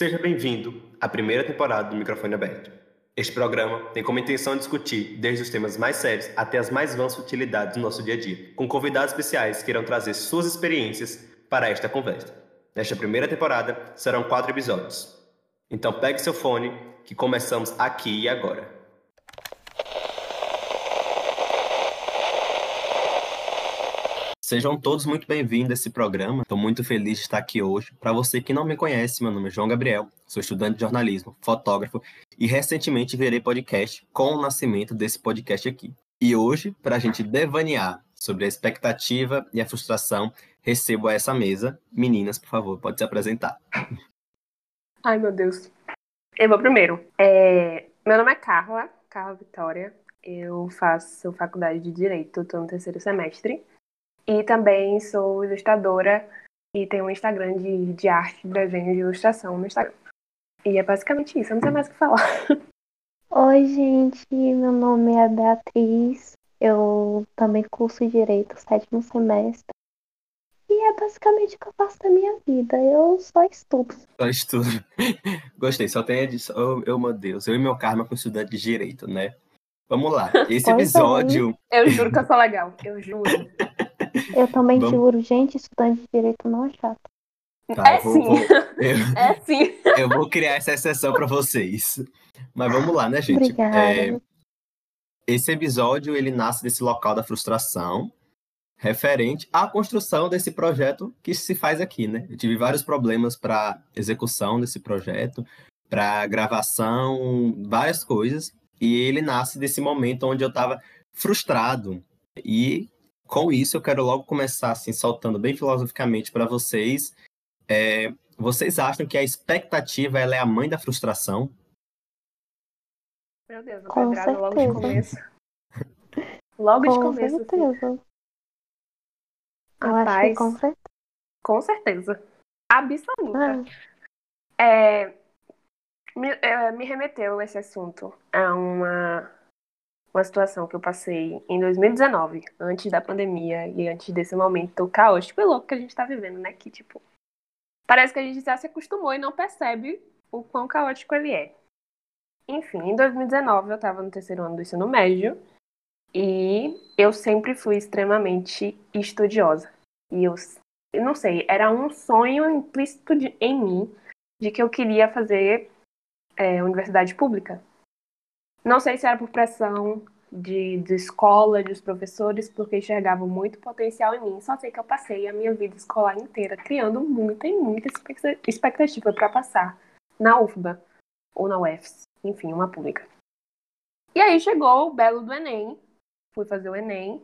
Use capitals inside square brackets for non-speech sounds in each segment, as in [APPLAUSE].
Seja bem-vindo à primeira temporada do Microfone Aberto. Este programa tem como intenção discutir desde os temas mais sérios até as mais vãs utilidades do nosso dia a dia, com convidados especiais que irão trazer suas experiências para esta conversa. Nesta primeira temporada serão quatro episódios. Então pegue seu fone que começamos aqui e agora. Sejam todos muito bem-vindos a esse programa. Estou muito feliz de estar aqui hoje. Para você que não me conhece, meu nome é João Gabriel, sou estudante de jornalismo, fotógrafo e recentemente virei podcast com o nascimento desse podcast aqui. E hoje, para a gente devanear sobre a expectativa e a frustração, recebo a essa mesa. Meninas, por favor, pode se apresentar. Ai, meu Deus. Eu vou primeiro. É... Meu nome é Carla, Carla Vitória. Eu faço faculdade de Direito, estou no terceiro semestre. E também sou ilustradora e tenho um Instagram de, de arte, desenho de ilustração no Instagram. E é basicamente isso, eu não sei mais o que falar. [LAUGHS] Oi, gente, meu nome é Beatriz. Eu também curso Direito, sétimo semestre. E é basicamente o que eu faço da minha vida. Eu só estudo. Só estudo. [LAUGHS] Gostei, só tem edição. Oh, oh, meu Deus, eu e meu karma com estudante de Direito, né? Vamos lá. [LAUGHS] Esse Pois é. episódio. Eu juro que eu sou legal, eu juro. Eu também Vamos- juro, gente, estudante de Direito não é chato. Tá, é vou- sim, vou- [LAUGHS] eu- é sim. Eu vou criar essa exceção para vocês. Mas vamos lá, né, gente? Obrigada. É, esse episódio ele nasce desse local da frustração, referente à construção desse projeto que se faz aqui, né? Eu tive vários problemas para execução desse projeto, para gravação, várias coisas, e ele nasce desse momento onde eu estava frustrado. E com isso eu quero logo começar assim soltando bem filosoficamente para vocês. É, vocês acham que a expectativa ela é a mãe da frustração? Meu Deus, Com pedrada logo de certeza. começo. Logo de Com começo. assim. certeza. Eu acho Rapaz, que com certeza. com certeza. Absoluta. Ah, É, me, é, me remeteu esse assunto a uma, uma situação que eu passei em 2019, antes da pandemia e antes desse momento caótico e louco que a gente tá vivendo, né? Que, tipo, parece que a gente já se acostumou e não percebe o quão caótico ele é. Enfim, em 2019 eu tava no terceiro ano do ensino médio e eu sempre fui extremamente estudiosa. E eu, eu não sei, era um sonho implícito de- em mim de que eu queria fazer é, universidade pública. Não sei se era por pressão de, de escola, dos professores, porque enxergavam muito potencial em mim. Só sei que eu passei a minha vida escolar inteira criando muita e muita expecta- expectativa para passar na UFBA ou na UFS, enfim, uma pública. E aí chegou o belo do Enem, fui fazer o Enem,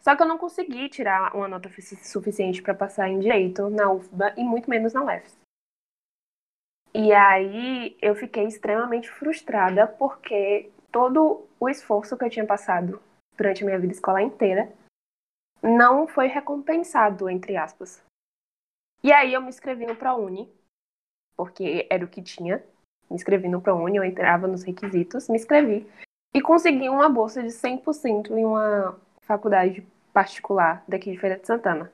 só que eu não consegui tirar uma nota sufici- suficiente para passar em direito na UFBA e muito menos na UFS. E aí eu fiquei extremamente frustrada porque todo o esforço que eu tinha passado durante a minha vida escolar inteira não foi recompensado, entre aspas. E aí eu me inscrevi no ProUni, porque era o que tinha. Me inscrevi no ProUni, eu entrava nos requisitos, me inscrevi e consegui uma bolsa de 100% em uma faculdade particular daqui de Feira de Santana.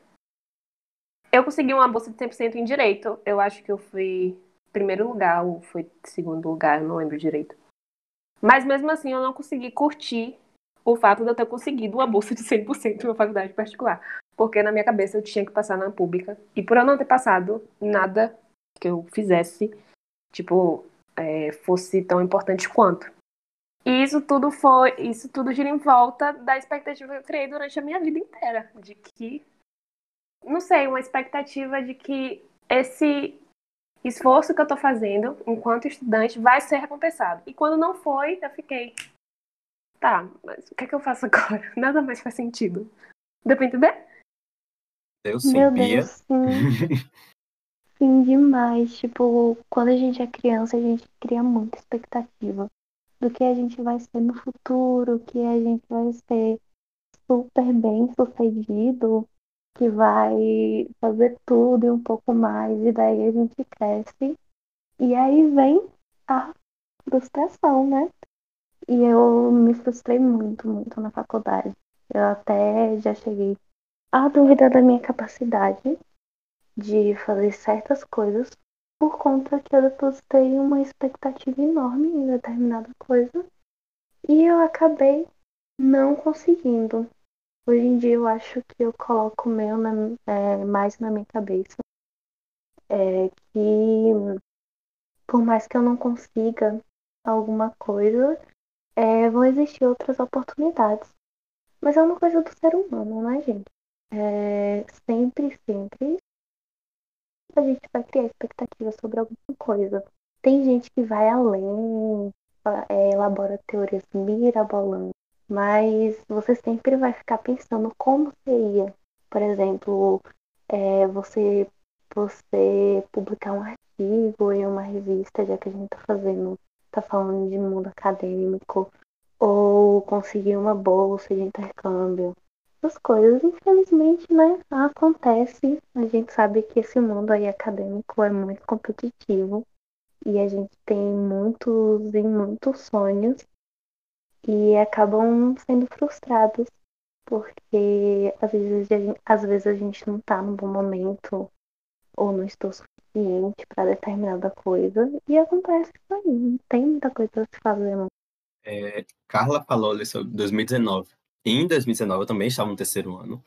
Eu consegui uma bolsa de 100% em direito. Eu acho que eu fui primeiro lugar ou foi segundo lugar, eu não lembro direito. Mas mesmo assim eu não consegui curtir o fato de eu ter conseguido uma bolsa de 100% em uma faculdade particular. Porque na minha cabeça eu tinha que passar na pública. E por eu não ter passado, nada que eu fizesse, tipo, é, fosse tão importante quanto. E isso tudo foi, isso tudo gira em volta da expectativa que eu criei durante a minha vida inteira. De que, não sei, uma expectativa de que esse esforço que eu tô fazendo enquanto estudante vai ser recompensado. E quando não foi, eu fiquei. Tá, mas o que é que eu faço [LAUGHS] agora? Nada mais faz sentido. Deu pra entender? Eu sim, Meu Bia. Deus, sim. [LAUGHS] Sim, demais. Tipo, quando a gente é criança, a gente cria muita expectativa do que a gente vai ser no futuro, que a gente vai ser super bem sucedido, que vai fazer tudo e um pouco mais, e daí a gente cresce. E aí vem a frustração, né? E eu me frustrei muito, muito na faculdade. Eu até já cheguei a duvidar da minha capacidade de fazer certas coisas por conta que eu depositei uma expectativa enorme em determinada coisa e eu acabei não conseguindo. Hoje em dia eu acho que eu coloco meu na, é, mais na minha cabeça é que por mais que eu não consiga alguma coisa, é, vão existir outras oportunidades. Mas é uma coisa do ser humano, né, gente? É, sempre, sempre a gente vai criar expectativa sobre alguma coisa. Tem gente que vai além, é, elabora teorias mirabolantes, mas você sempre vai ficar pensando como seria. Por exemplo, é, você, você publicar um artigo em uma revista, já que a gente está fazendo, tá falando de mundo acadêmico, ou conseguir uma bolsa de intercâmbio. Essas coisas, infelizmente, né, acontece. A gente sabe que esse mundo aí acadêmico é muito competitivo e a gente tem muitos e muitos sonhos e acabam sendo frustrados porque às vezes às vezes a gente não tá no bom momento ou não estou suficiente para determinada coisa e acontece isso aí, não tem muita coisa a se fazer não. É, Carla falou sobre 2019. Em 2019 eu também estava no terceiro ano.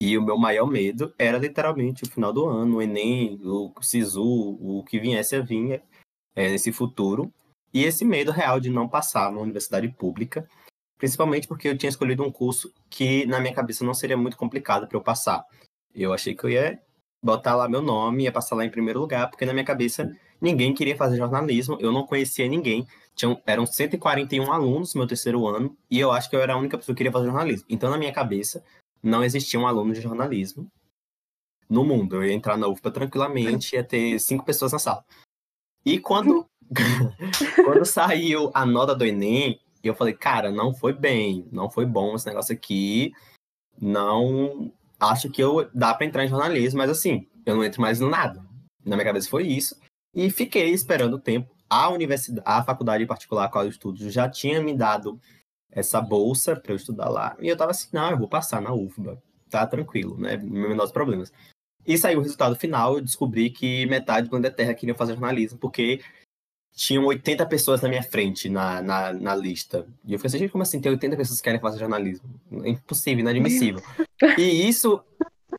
E o meu maior medo era literalmente o final do ano, o Enem, o SISU, o que viesse a vir é, nesse futuro. E esse medo real de não passar na universidade pública, principalmente porque eu tinha escolhido um curso que na minha cabeça não seria muito complicado para eu passar. Eu achei que eu ia botar lá meu nome, ia passar lá em primeiro lugar, porque na minha cabeça ninguém queria fazer jornalismo, eu não conhecia ninguém. Tinham, eram 141 alunos no meu terceiro ano, e eu acho que eu era a única pessoa que queria fazer jornalismo. Então, na minha cabeça, não existia um aluno de jornalismo no mundo. Eu ia entrar na UFPA tranquilamente, ia ter cinco pessoas na sala. E quando, quando saiu a nota do Enem, eu falei, cara, não foi bem, não foi bom esse negócio aqui, não acho que eu dá para entrar em jornalismo, mas assim, eu não entro mais no nada. Na minha cabeça foi isso. E fiquei esperando o tempo. A universidade, a faculdade particular a qual eu estudo já tinha me dado essa bolsa para eu estudar lá. E eu tava assim, não, eu vou passar na UFBA. Tá tranquilo, né? Menores problemas. E saiu o resultado final, eu descobri que metade do planeta Terra queria fazer jornalismo, porque tinham 80 pessoas na minha frente na, na, na lista. E eu falei assim, gente, como assim tem 80 pessoas que querem fazer jornalismo? É impossível, inadmissível. e isso,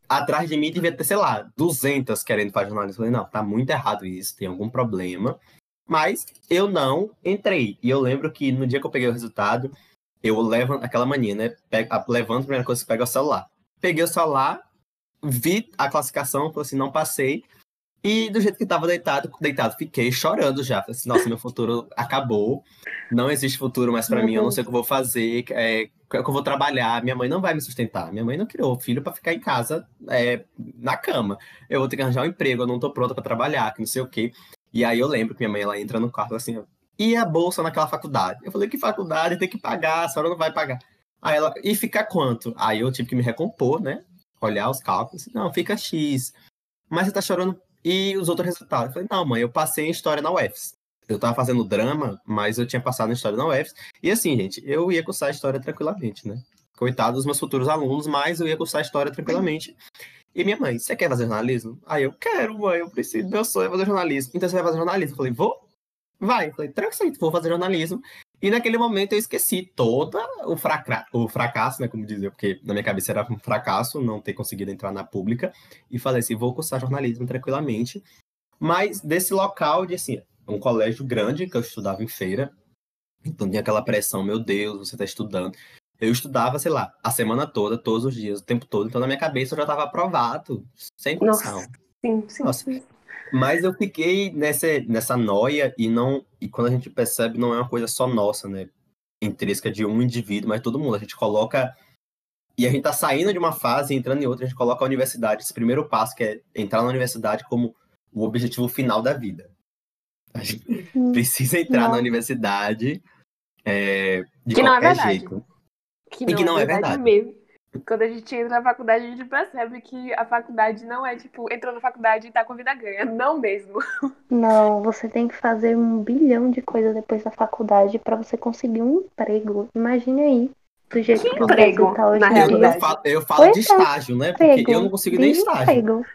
atrás de mim, devia ter, sei lá, 200 querendo fazer jornalismo. Eu falei, não, tá muito errado isso, tem algum problema. Mas eu não entrei. E eu lembro que no dia que eu peguei o resultado, eu levanto, aquela mania, né? Pego, levanto, a primeira coisa que pego é o celular. Peguei o celular, vi a classificação, falei assim, não passei. E do jeito que estava deitado, deitado, fiquei chorando já. Falei assim, nossa, meu futuro acabou. Não existe futuro mais para mim, eu não sei o que eu vou fazer, é, que eu vou trabalhar. Minha mãe não vai me sustentar. Minha mãe não criou filho para ficar em casa é, na cama. Eu vou ter que arranjar um emprego, eu não tô pronta para trabalhar, que não sei o quê. E aí eu lembro que minha mãe ela entra no quarto assim, e a bolsa naquela faculdade? Eu falei, que faculdade? Tem que pagar, a senhora não vai pagar. Aí ela, e fica quanto? Aí eu tive que me recompor, né? Olhar os cálculos. Não, fica X. Mas você tá chorando e os outros resultados. Eu falei, não, mãe, eu passei em História na UFS. Eu tava fazendo drama, mas eu tinha passado em História na UFS. E assim, gente, eu ia cursar História tranquilamente, né? Coitado dos meus futuros alunos, mas eu ia cursar História tranquilamente. E minha mãe, você quer fazer jornalismo? Aí eu, quero, mãe, eu preciso, meu sonho é fazer jornalismo. Então você vai fazer jornalismo? Eu falei, vou? Vai. Eu falei, tranquilo, vou fazer jornalismo. E naquele momento eu esqueci todo o, fraca o fracasso, né, como dizer, porque na minha cabeça era um fracasso não ter conseguido entrar na pública, e falei assim, vou cursar jornalismo tranquilamente. Mas desse local de, assim, um colégio grande, que eu estudava em feira, então tinha aquela pressão, meu Deus, você está estudando. Eu estudava, sei lá, a semana toda, todos os dias, o tempo todo, então na minha cabeça eu já estava aprovado, sem condição. Nossa, sim, sim, Nossa. sim. Mas eu fiquei nessa, nessa noia e não. E quando a gente percebe, não é uma coisa só nossa, né? Intrínseca de um indivíduo, mas todo mundo. A gente coloca. E a gente tá saindo de uma fase e entrando em outra, a gente coloca a universidade, esse primeiro passo, que é entrar na universidade como o objetivo final da vida. A gente hum, precisa entrar não. na universidade é, de que qualquer não é verdade. jeito. Que não, e que não é verdade. É verdade. Mesmo. Quando a gente entra na faculdade, a gente percebe que a faculdade não é tipo, entrou na faculdade e tá com a vida ganha. Não mesmo. Não, você tem que fazer um bilhão de coisas depois da faculdade para você conseguir um emprego. Imagine aí do jeito Que que emprego, tá hoje na realidade. eu falo, eu falo de é, estágio, né? Porque Emprego, eu não consigo nem estágio. desemprego.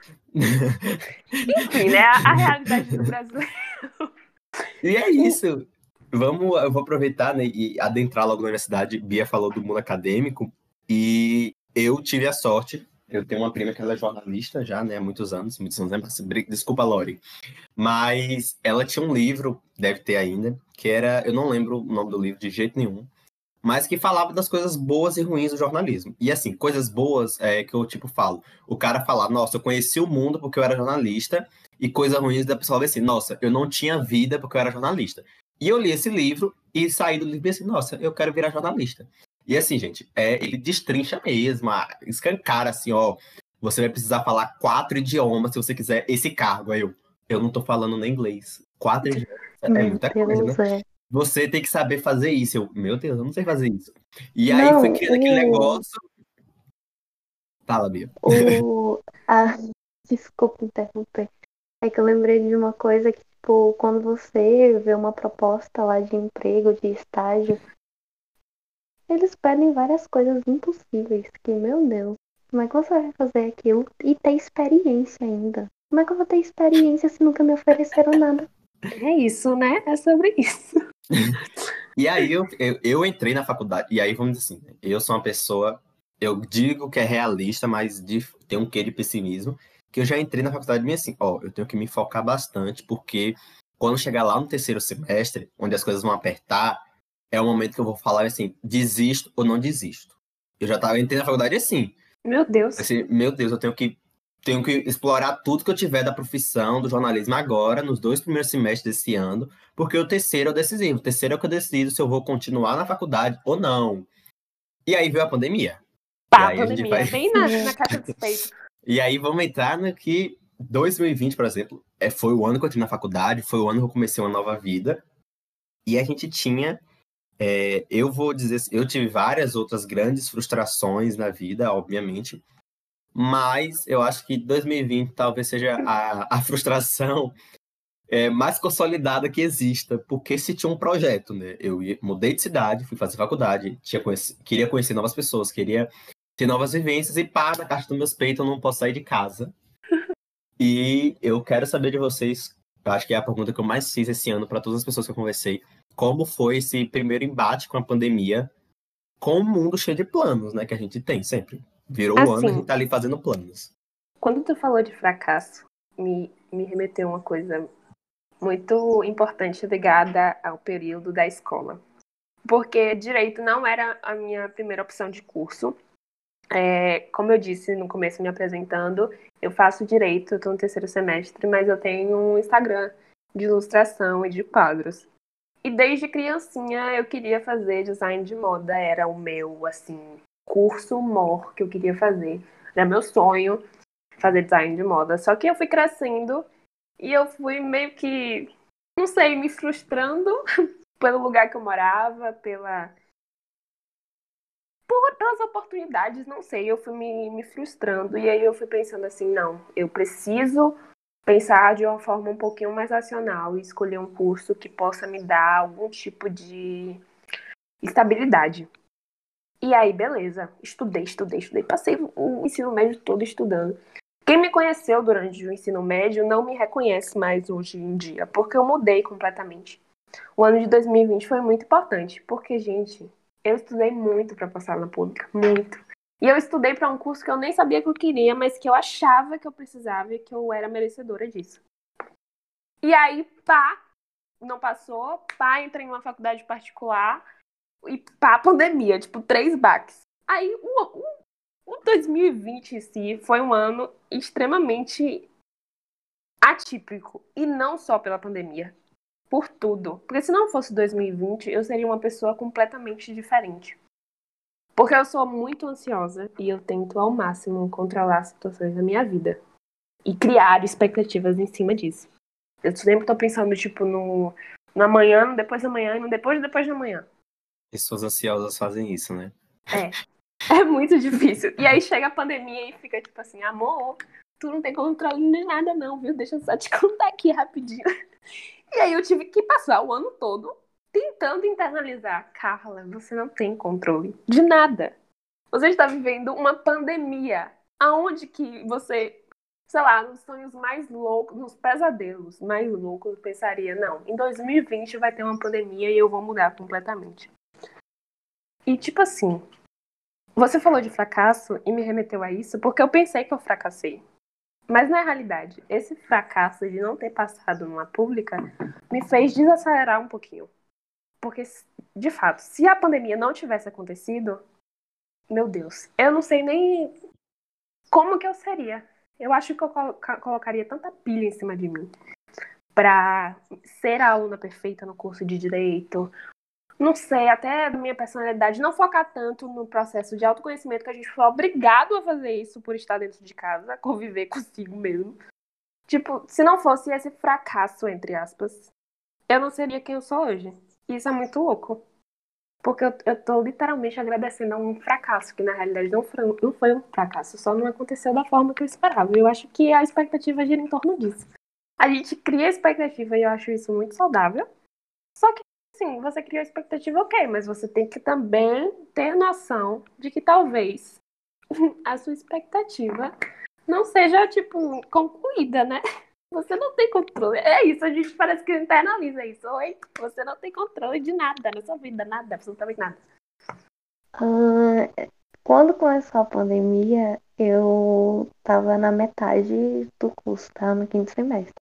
Enfim, né? A, a realidade do Brasil. [LAUGHS] E é isso. Vamos, eu vou aproveitar né, e adentrar logo na universidade. Bia falou do mundo acadêmico e eu tive a sorte. Eu tenho uma prima que ela é jornalista já, né, há muitos anos, muitos anos, né, desculpa, Lori. Mas ela tinha um livro, deve ter ainda, que era, eu não lembro o nome do livro de jeito nenhum, mas que falava das coisas boas e ruins do jornalismo. E assim, coisas boas é que eu tipo falo, o cara falar, nossa, eu conheci o mundo porque eu era jornalista, e coisas ruins da pessoa assim, nossa, eu não tinha vida porque eu era jornalista. E eu li esse livro e saí do livro e assim, nossa, eu quero virar jornalista. E assim, gente, é, ele destrincha mesmo, escancara assim, ó, você vai precisar falar quatro idiomas se você quiser esse cargo. Aí eu, eu não tô falando nem inglês. Quatro idiomas é Meu muita coisa, né? Deus, é. Você tem que saber fazer isso. Eu, meu Deus, eu não sei fazer isso. E aí Não, foi criando aquele negócio. Fala, Bia. O... Ah, [LAUGHS] desculpa interromper. É que eu lembrei de uma coisa que, tipo, quando você vê uma proposta lá de emprego, de estágio, eles pedem várias coisas impossíveis. Que, meu Deus, como é que você vai fazer aquilo e ter experiência ainda? Como é que eu vou ter experiência se nunca me ofereceram nada? É isso, né? É sobre isso. [LAUGHS] E aí eu, eu, eu entrei na faculdade. E aí, vamos dizer assim, né, eu sou uma pessoa, eu digo que é realista, mas de, tem um quê de pessimismo. Que eu já entrei na faculdade meio assim, ó, eu tenho que me focar bastante, porque quando chegar lá no terceiro semestre, onde as coisas vão apertar, é o momento que eu vou falar assim, desisto ou não desisto. Eu já tava entrei na faculdade assim. Meu Deus. Assim, meu Deus, eu tenho que tenho que explorar tudo que eu tiver da profissão do jornalismo agora, nos dois primeiros semestres desse ano, porque o terceiro é o decisivo. O terceiro é o que eu decido se eu vou continuar na faculdade ou não. E aí veio a pandemia. Pá, a pandemia. vai- Bem na, [LAUGHS] na caixa peitos. E aí vamos entrar no que 2020, por exemplo, é, foi o ano que eu entrei na faculdade, foi o ano que eu comecei uma nova vida. E a gente tinha, é, eu vou dizer, assim, eu tive várias outras grandes frustrações na vida, obviamente, mas eu acho que 2020 talvez seja a, a frustração é, mais consolidada que exista, porque se tinha um projeto, né? Eu ia- mudei de cidade, fui fazer faculdade, tinha conheci- queria conhecer novas pessoas, queria ter novas vivências e pá, na caixa dos meus peitos eu não posso sair de casa. [LAUGHS] E eu quero saber de vocês, acho que é a pergunta que eu mais fiz esse ano para todas as pessoas que eu conversei, como foi esse primeiro embate com a pandemia, com o mundo cheio de planos, né, que a gente tem sempre. Virou o ano, a Assim. gente tá ali fazendo planos. Quando tu falou de fracasso, me, me remeteu uma coisa muito importante ligada ao período da escola. Porque direito não era a minha primeira opção de curso. É, como eu disse no começo, me apresentando, eu faço direito, estou no terceiro semestre, mas eu tenho um Instagram de ilustração e de quadros. E desde criancinha eu queria fazer design de moda, era o meu, assim, curso mor que eu queria fazer. Era meu sonho fazer design de moda. Só que eu fui crescendo e eu fui meio que, não sei, me frustrando [LAUGHS] pelo lugar que eu morava, pela por, pelas oportunidades, não sei, eu fui me, me frustrando e aí eu fui pensando assim, não, eu preciso pensar de uma forma um pouquinho mais racional e escolher um curso que possa me dar algum tipo de estabilidade. E aí, beleza, estudei, estudei, estudei, passei o ensino médio todo estudando. Quem me conheceu durante o ensino médio não me reconhece mais hoje em dia, porque eu mudei completamente. O ano de 2020 foi muito importante, porque, gente, eu estudei muito para passar na pública, muito. E eu estudei para um curso que eu nem sabia que eu queria, mas que eu achava que eu precisava e que eu era merecedora disso. E aí, pá, não passou, pá, entrei em uma faculdade particular e pá, pandemia, tipo, três baques. Aí, o, o o 2020 em si foi um ano extremamente atípico. E não só pela pandemia. Por tudo. Porque se não fosse 2020, eu seria uma pessoa completamente diferente. Porque eu sou muito ansiosa e eu tento ao máximo controlar as situações da minha vida. E criar expectativas em cima disso. Eu sempre tô pensando, tipo, no, no amanhã, no depois da manhã e no depois do depois da manhã. Pessoas ansiosas fazem isso, né? [LAUGHS] É muito difícil. E aí chega a pandemia e fica tipo assim, amor, tu não tem controle de nada não, viu? Deixa eu só te [LAUGHS] contar aqui rapidinho. E aí eu tive que passar o ano todo tentando internalizar. Carla, você não tem controle de nada. Você está vivendo uma pandemia. Aonde que você, sei lá, nos sonhos mais loucos, nos pesadelos mais loucos, pensaria, não, em 2020 vai ter uma pandemia e eu vou mudar completamente. E tipo assim, você falou de fracasso e me remeteu a isso porque eu pensei que eu fracassei. Mas na realidade, esse fracasso de não ter passado numa pública me fez desacelerar um pouquinho. Porque, de fato, se a pandemia não tivesse acontecido, meu Deus, eu não sei nem como que eu seria. Eu acho que eu colocaria tanta pilha em cima de mim para ser a aluna perfeita no curso de direito, não sei, até da minha personalidade, não focar tanto no processo de autoconhecimento que a gente foi obrigado a fazer isso por estar dentro de casa, [LAUGHS] conviver consigo mesmo. Tipo, se não fosse esse fracasso, entre aspas, eu não seria quem eu sou hoje. Isso é muito louco. Porque eu, eu tô literalmente agradecendo a um fracasso, que na realidade não foi, não foi um fracasso, só não aconteceu da forma que eu esperava. Eu acho que a expectativa gira em torno disso. A gente cria expectativa e eu acho isso muito saudável. Só que sim, você criou expectativa, ok, mas você tem que também ter noção de que talvez [LAUGHS] a sua expectativa não seja, tipo, concluída, né? Você não tem controle. É isso, a gente parece que internaliza isso. Oi, você não tem controle de nada na sua vida, nada, absolutamente nada. Uh, quando começou a pandemia, eu tava na metade do curso, tá? No quinto semestre.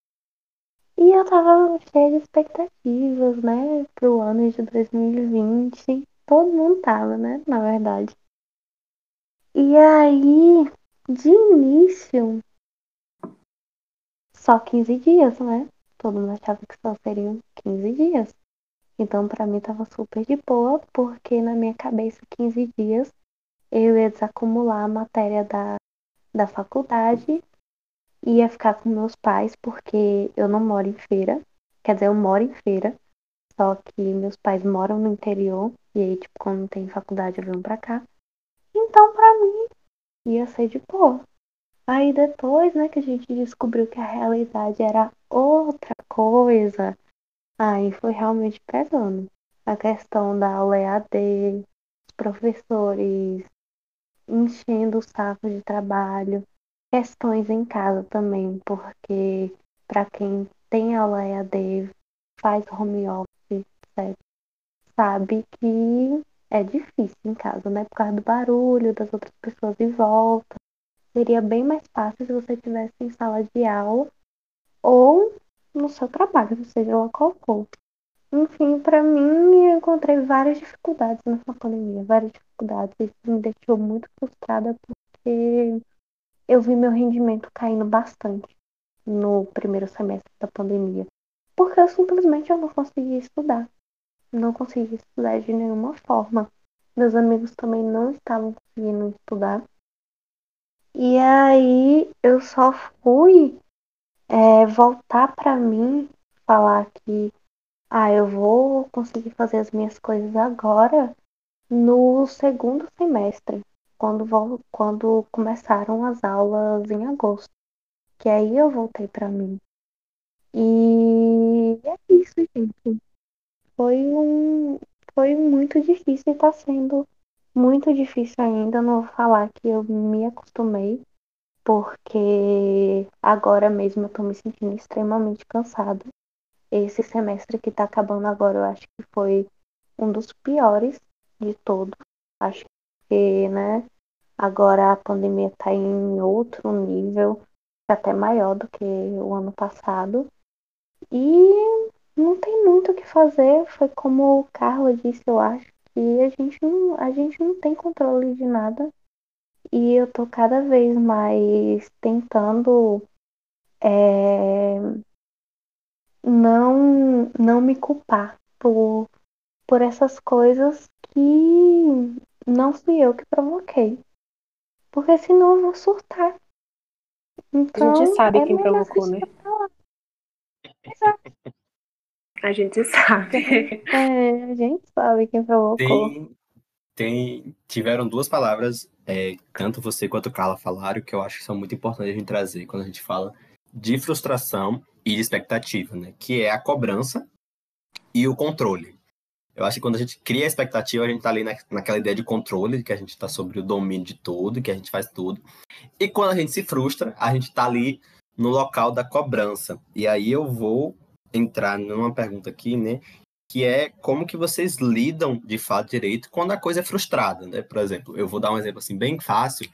E eu tava cheia de expectativas, né, pro ano de 2020. Todo mundo tava, né, na verdade. E aí, de início, só 15 dias, né? Todo mundo achava que só seriam 15 dias. Então, para mim, tava super de boa, porque na minha cabeça, 15 dias, eu ia desacumular a matéria da, da faculdade ia ficar com meus pais porque eu não moro em feira. Quer dizer, eu moro em feira, só que meus pais moram no interior e aí, tipo, quando tem faculdade eu venho pra cá. Então, pra mim, ia ser de boa. Aí depois, né, que a gente descobriu que a realidade era outra coisa, aí foi realmente pesando. A questão da aula EAD, os professores enchendo o saco de trabalho, questões em casa também, porque para quem tem aula EAD, faz home office, etc., sabe que é difícil em casa, né? Por causa do barulho das outras pessoas em volta. Seria bem mais fácil se você tivesse em sala de aula ou no seu trabalho, seja lá qual for. Enfim, para mim, eu encontrei várias dificuldades nessa pandemia, várias dificuldades. Isso me deixou muito frustrada porque eu vi meu rendimento caindo bastante no primeiro semestre da pandemia. Porque eu simplesmente eu não conseguia estudar. Não conseguia estudar de nenhuma forma. Meus amigos também não estavam conseguindo estudar. E aí eu só fui é, voltar para mim, falar que ah, eu vou conseguir fazer as minhas coisas agora no segundo semestre quando, quando começaram as aulas em agosto. Que aí eu voltei para mim. E é isso, gente. Foi um. Foi muito difícil e tá sendo muito difícil ainda. Não vou falar que eu me acostumei, porque agora mesmo eu tô me sentindo extremamente cansada. Esse semestre que tá acabando agora, eu acho que foi um dos piores de todos. Acho porque, né, agora a pandemia está em outro nível, até maior do que o ano passado. E não tem muito o que fazer, foi como o Carla disse, eu acho, que a gente não, a gente não tem controle de nada. E eu tô cada vez mais tentando é, não, não me culpar por, por essas coisas que não fui eu que provoquei. Porque senão eu vou surtar. Então, a gente sabe é quem provocou, né? A gente [LAUGHS] sabe. É, a gente sabe quem provocou. Tem, tem, tiveram duas palavras, é, tanto você quanto Carla falaram, que eu acho que são muito importantes a gente trazer quando a gente fala de frustração e de expectativa, né? Que é a cobrança e o controle. Eu acho que quando a gente cria a expectativa, a gente tá ali na, naquela ideia de controle, que a gente tá sobre o domínio de tudo, que a gente faz tudo. E quando a gente se frustra, a gente tá ali no local da cobrança. E aí eu vou entrar numa pergunta aqui, né? Que é como que vocês lidam de fato direito quando a coisa é frustrada, né? Por exemplo, eu vou dar um exemplo assim bem fácil.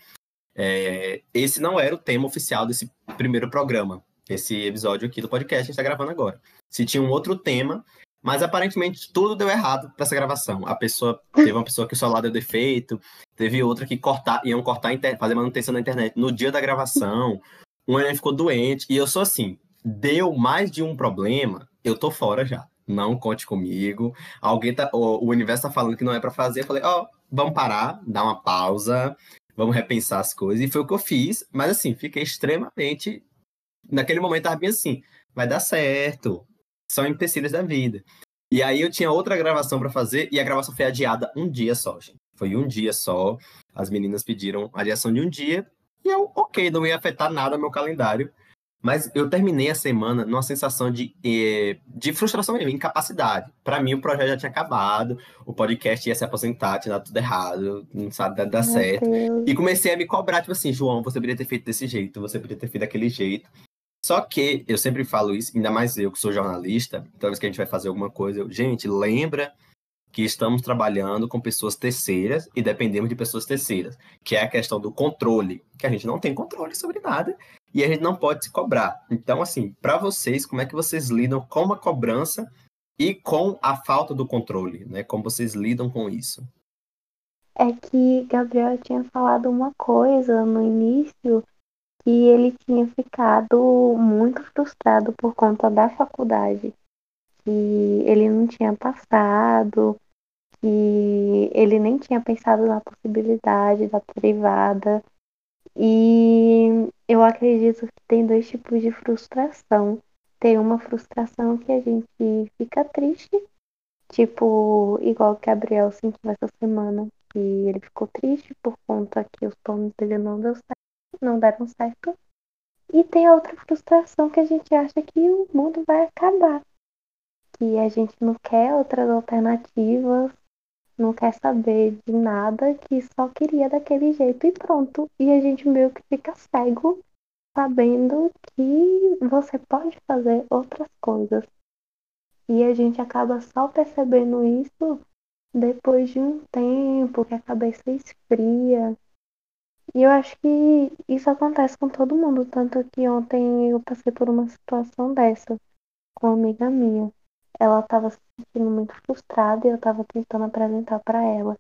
É, esse não era o tema oficial desse primeiro programa, esse episódio aqui do podcast que a gente está gravando agora. Se tinha um outro tema, mas aparentemente tudo deu errado para essa gravação. A pessoa teve uma pessoa que o celular deu defeito, teve outra que cortar, iam cortar, fazer manutenção na internet no dia da gravação. Um neném ficou doente e eu sou assim, deu mais de um problema, eu tô fora já. Não conte comigo. Alguém tá, o, o universo tá falando que não é para fazer. Eu falei, ó, oh, vamos parar, dar uma pausa, vamos repensar as coisas. E foi o que eu fiz, mas assim, fiquei extremamente naquele momento tava bem assim, vai dar certo, são empecilhos da vida. E aí eu tinha outra gravação para fazer e a gravação foi adiada um dia só, gente. Foi um dia só. As meninas pediram adiação de um dia e eu, ok, não ia afetar nada meu calendário. Mas eu terminei a semana numa sensação de, eh, de frustração mesmo, incapacidade. Para mim, o projeto já tinha acabado, o podcast ia se aposentar, tinha dado tudo errado, não sabe dar, dar certo. Deus. E comecei a me cobrar, tipo assim, João, você poderia ter feito desse jeito, você poderia ter feito daquele jeito. Só que eu sempre falo isso, ainda mais eu que sou jornalista, toda vez que a gente vai fazer alguma coisa, eu, gente, lembra que estamos trabalhando com pessoas terceiras e dependemos de pessoas terceiras, que é a questão do controle, que a gente não tem controle sobre nada e a gente não pode se cobrar. Então, assim, para vocês, como é que vocês lidam com a cobrança e com a falta do controle, né? Como vocês lidam com isso? É que Gabriel tinha falado uma coisa no início que ele tinha ficado muito frustrado por conta da faculdade, que ele não tinha passado, que ele nem tinha pensado na possibilidade da privada. E eu acredito que tem dois tipos de frustração. Tem uma frustração que a gente fica triste, tipo, igual o Gabriel sentiu essa semana, que ele ficou triste por conta que os planos dele não deu certo não deram certo. E tem a outra frustração que a gente acha que o mundo vai acabar. Que a gente não quer outras alternativas, não quer saber de nada, que só queria daquele jeito e pronto. E a gente meio que fica cego, sabendo que você pode fazer outras coisas. E a gente acaba só percebendo isso depois de um tempo, que a cabeça esfria, e eu acho que isso acontece com todo mundo, tanto que ontem eu passei por uma situação dessa com uma amiga minha. Ela estava se sentindo muito frustrada e eu estava tentando apresentar para ela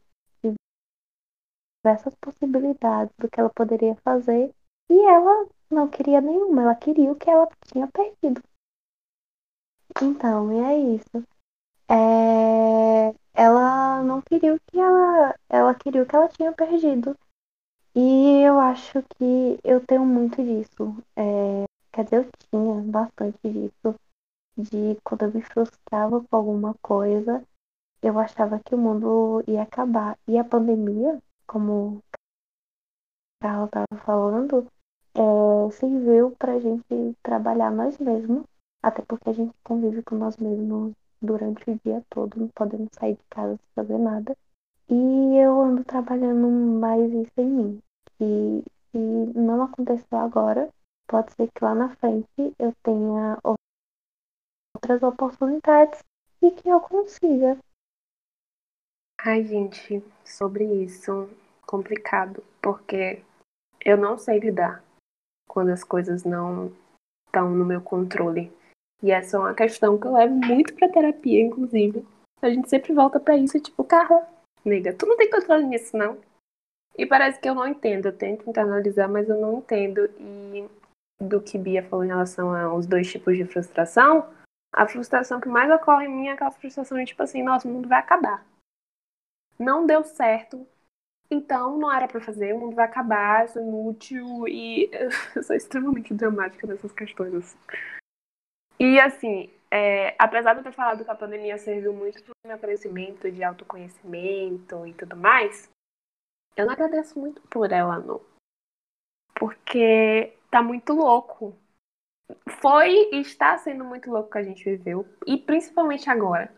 diversas possibilidades do que ela poderia fazer e ela não queria nenhuma, ela queria o que ela tinha perdido. Então, e é isso. É... Ela não queria o que ela. Ela queria o que ela tinha perdido. E eu acho que eu tenho muito disso. É, quer dizer, eu tinha bastante disso. De quando eu me frustrava com alguma coisa, eu achava que o mundo ia acabar. E a pandemia, como o Carlos estava falando, é, serviu pra gente trabalhar nós mesmos. Até porque a gente convive com nós mesmos durante o dia todo, não podemos sair de casa sem fazer nada. E eu ando trabalhando mais isso em mim. E se não aconteceu agora, pode ser que lá na frente eu tenha outras oportunidades e que eu consiga. Ai, gente, sobre isso, complicado, porque eu não sei lidar quando as coisas não estão no meu controle. E essa é uma questão que eu levo muito pra terapia, inclusive. A gente sempre volta para isso, tipo, carro, nega, tu não tem controle nisso, não. E parece que eu não entendo, eu tento internalizar, mas eu não entendo. E do que Bia falou em relação aos dois tipos de frustração, a frustração que mais ocorre em mim é aquela frustração de tipo assim, nossa, o mundo vai acabar. Não deu certo, então não era para fazer, o mundo vai acabar, eu sou inútil e [LAUGHS] eu sou extremamente dramática nessas questões. E assim, é, apesar de eu ter falado que a pandemia serviu muito para o meu crescimento de autoconhecimento e tudo mais, eu não agradeço muito por ela, não. Porque tá muito louco. Foi e está sendo muito louco que a gente viveu. E principalmente agora.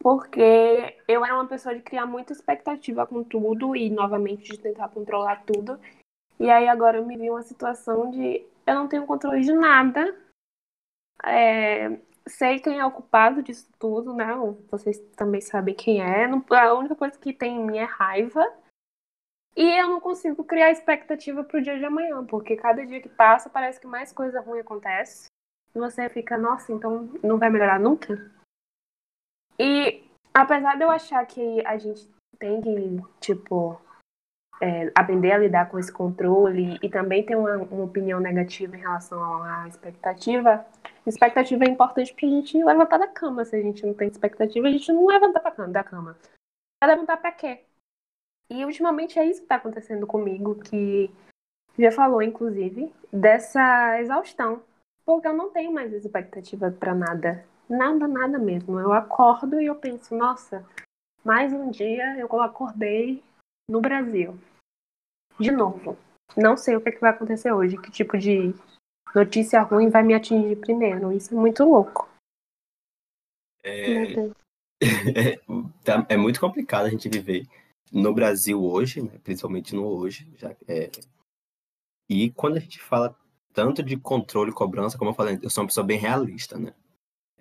Porque eu era uma pessoa de criar muita expectativa com tudo e, novamente, de tentar controlar tudo. E aí agora eu me vi uma situação de eu não tenho controle de nada. É, sei quem é o culpado disso tudo, né? Vocês também sabem quem é. A única coisa que tem em mim é raiva. E eu não consigo criar expectativa pro dia de amanhã, porque cada dia que passa parece que mais coisa ruim acontece. E você fica, nossa, então não vai melhorar nunca? E apesar de eu achar que a gente tem que, tipo, é, aprender a lidar com esse controle e também ter uma, uma opinião negativa em relação à expectativa, expectativa é importante pra gente levantar da cama. Se a gente não tem expectativa, a gente não levanta pra cama, da cama. Vai levantar pra quê? E ultimamente é isso que tá acontecendo comigo, que já falou, inclusive, dessa exaustão. Porque eu não tenho mais expectativa para nada. Nada, nada mesmo. Eu acordo e eu penso, nossa, mais um dia eu acordei no Brasil. De novo. Não sei o que, é que vai acontecer hoje, que tipo de notícia ruim vai me atingir primeiro. Isso é muito louco. É, é, [LAUGHS] tá, é muito complicado a gente viver no Brasil hoje, né, principalmente no hoje. Já, é, e quando a gente fala tanto de controle e cobrança, como eu falei, eu sou uma pessoa bem realista, né?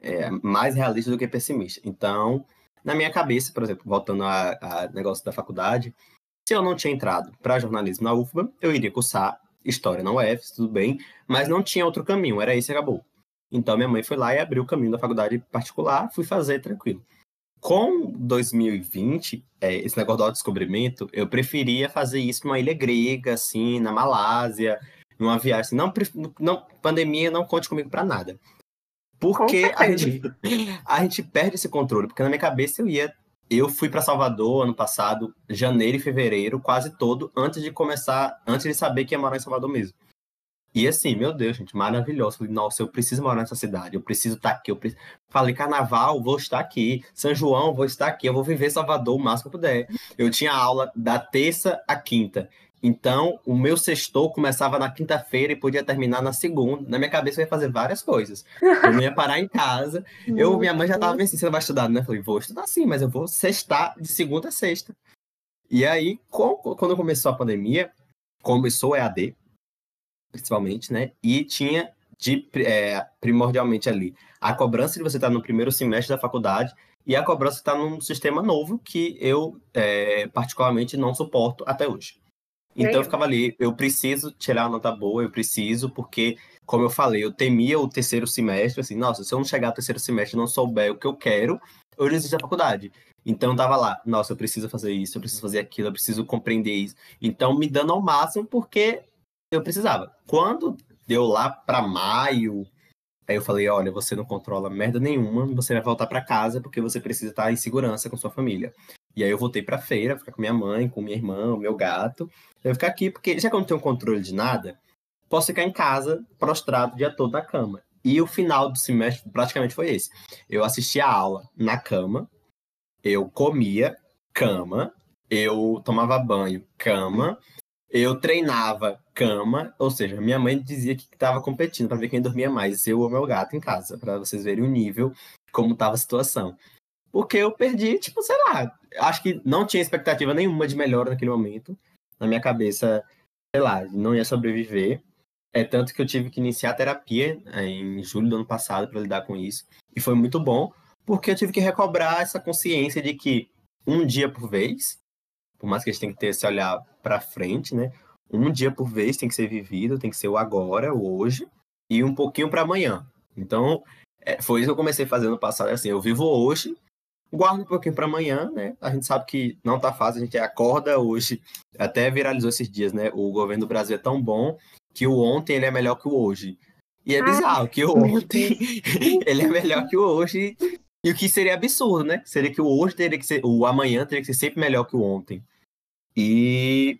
é, mais realista do que pessimista. Então, na minha cabeça, por exemplo, voltando a, negócio da faculdade, se eu não tinha entrado para jornalismo na UFBA, eu iria cursar história na UF, tudo bem, mas não tinha outro caminho, era esse e acabou. Então minha mãe foi lá e abriu o caminho da faculdade particular, fui fazer tranquilo. Com 2020, é, esse negócio do autodescobrimento, eu preferia fazer isso numa ilha grega, assim, na Malásia, numa viagem. Assim, não, não, pandemia, não conte comigo para nada. Porque a gente, a gente perde esse controle. Porque na minha cabeça eu ia. Eu fui para Salvador ano passado, janeiro e fevereiro, quase todo, antes de começar, antes de saber que ia morar em Salvador mesmo. E assim, meu Deus, gente, maravilhoso. Falei, nossa, eu preciso morar nessa cidade, eu preciso estar tá aqui. Eu preciso... Falei, carnaval, vou estar aqui. São João, vou estar aqui. Eu vou viver Salvador o máximo que eu puder. Eu tinha aula da terça à quinta. Então, o meu sextou começava na quinta-feira e podia terminar na segunda. Na minha cabeça eu ia fazer várias coisas. Eu não ia parar em casa. [LAUGHS] eu, minha mãe já tava me assim, você vai estudar, né? Eu falei, vou estudar sim, mas eu vou sextar de segunda a sexta. E aí, quando começou a pandemia, começou o EAD, principalmente, né? E tinha de, é, primordialmente ali a cobrança de você estar no primeiro semestre da faculdade e a cobrança está num sistema novo que eu é, particularmente não suporto até hoje. Então eu ficava ali, eu preciso tirar uma nota boa, eu preciso, porque, como eu falei, eu temia o terceiro semestre, assim, nossa, se eu não chegar ao terceiro semestre e não souber o que eu quero, eu desisto da faculdade. Então eu tava lá, nossa, eu preciso fazer isso, eu preciso fazer aquilo, eu preciso compreender isso. Então me dando ao máximo porque eu precisava. Quando deu lá para maio, aí eu falei, olha, você não controla merda nenhuma, você vai voltar para casa porque você precisa estar em segurança com sua família. E aí eu voltei pra feira, ficar com minha mãe, com minha irmã, meu gato. Eu ficar aqui, porque já que eu não tenho controle de nada, posso ficar em casa, prostrado o dia todo na cama. E o final do semestre praticamente foi esse. Eu assistia a aula na cama, eu comia, cama, eu tomava banho, cama, eu treinava, cama, ou seja, minha mãe dizia que estava competindo para ver quem dormia mais, eu ou meu gato em casa, para vocês verem o nível, como estava a situação. Porque eu perdi, tipo, sei lá, acho que não tinha expectativa nenhuma de melhora naquele momento. Na minha cabeça, sei lá, não ia sobreviver. É tanto que eu tive que iniciar a terapia é, em julho do ano passado para lidar com isso. E foi muito bom, porque eu tive que recobrar essa consciência de que um dia por vez, por mais que a gente tenha que ter esse olhar para frente, né? Um dia por vez tem que ser vivido, tem que ser o agora, o hoje, e um pouquinho para amanhã. Então, é, foi isso que eu comecei a fazer no passado. Assim, eu vivo hoje guarda um pouquinho para amanhã, né? A gente sabe que não tá fácil, a gente acorda hoje, até viralizou esses dias, né? O governo do Brasil é tão bom que o ontem ele é melhor que o hoje. E é ah, bizarro que o ontem [LAUGHS] ele é melhor que o hoje. E o que seria absurdo, né? Seria que o hoje teria que ser, o amanhã teria que ser sempre melhor que o ontem. E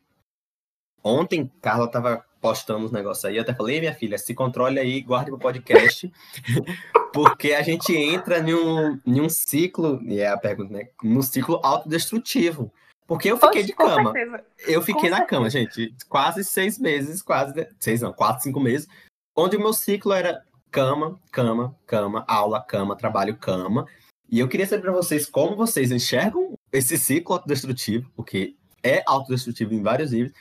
ontem Carla tava postando os negócios aí, eu até falei, minha filha, se controle aí, guarde pro podcast, [LAUGHS] porque a gente entra em um, em um ciclo, e é a pergunta, né? No ciclo autodestrutivo. Porque eu fiquei Oxe, de cama. Eu fiquei com na certeza. cama, gente, quase seis meses, quase, seis não, quatro, cinco meses, onde o meu ciclo era cama, cama, cama, aula, cama, trabalho, cama. E eu queria saber para vocês como vocês enxergam esse ciclo autodestrutivo, porque é autodestrutivo em vários níveis,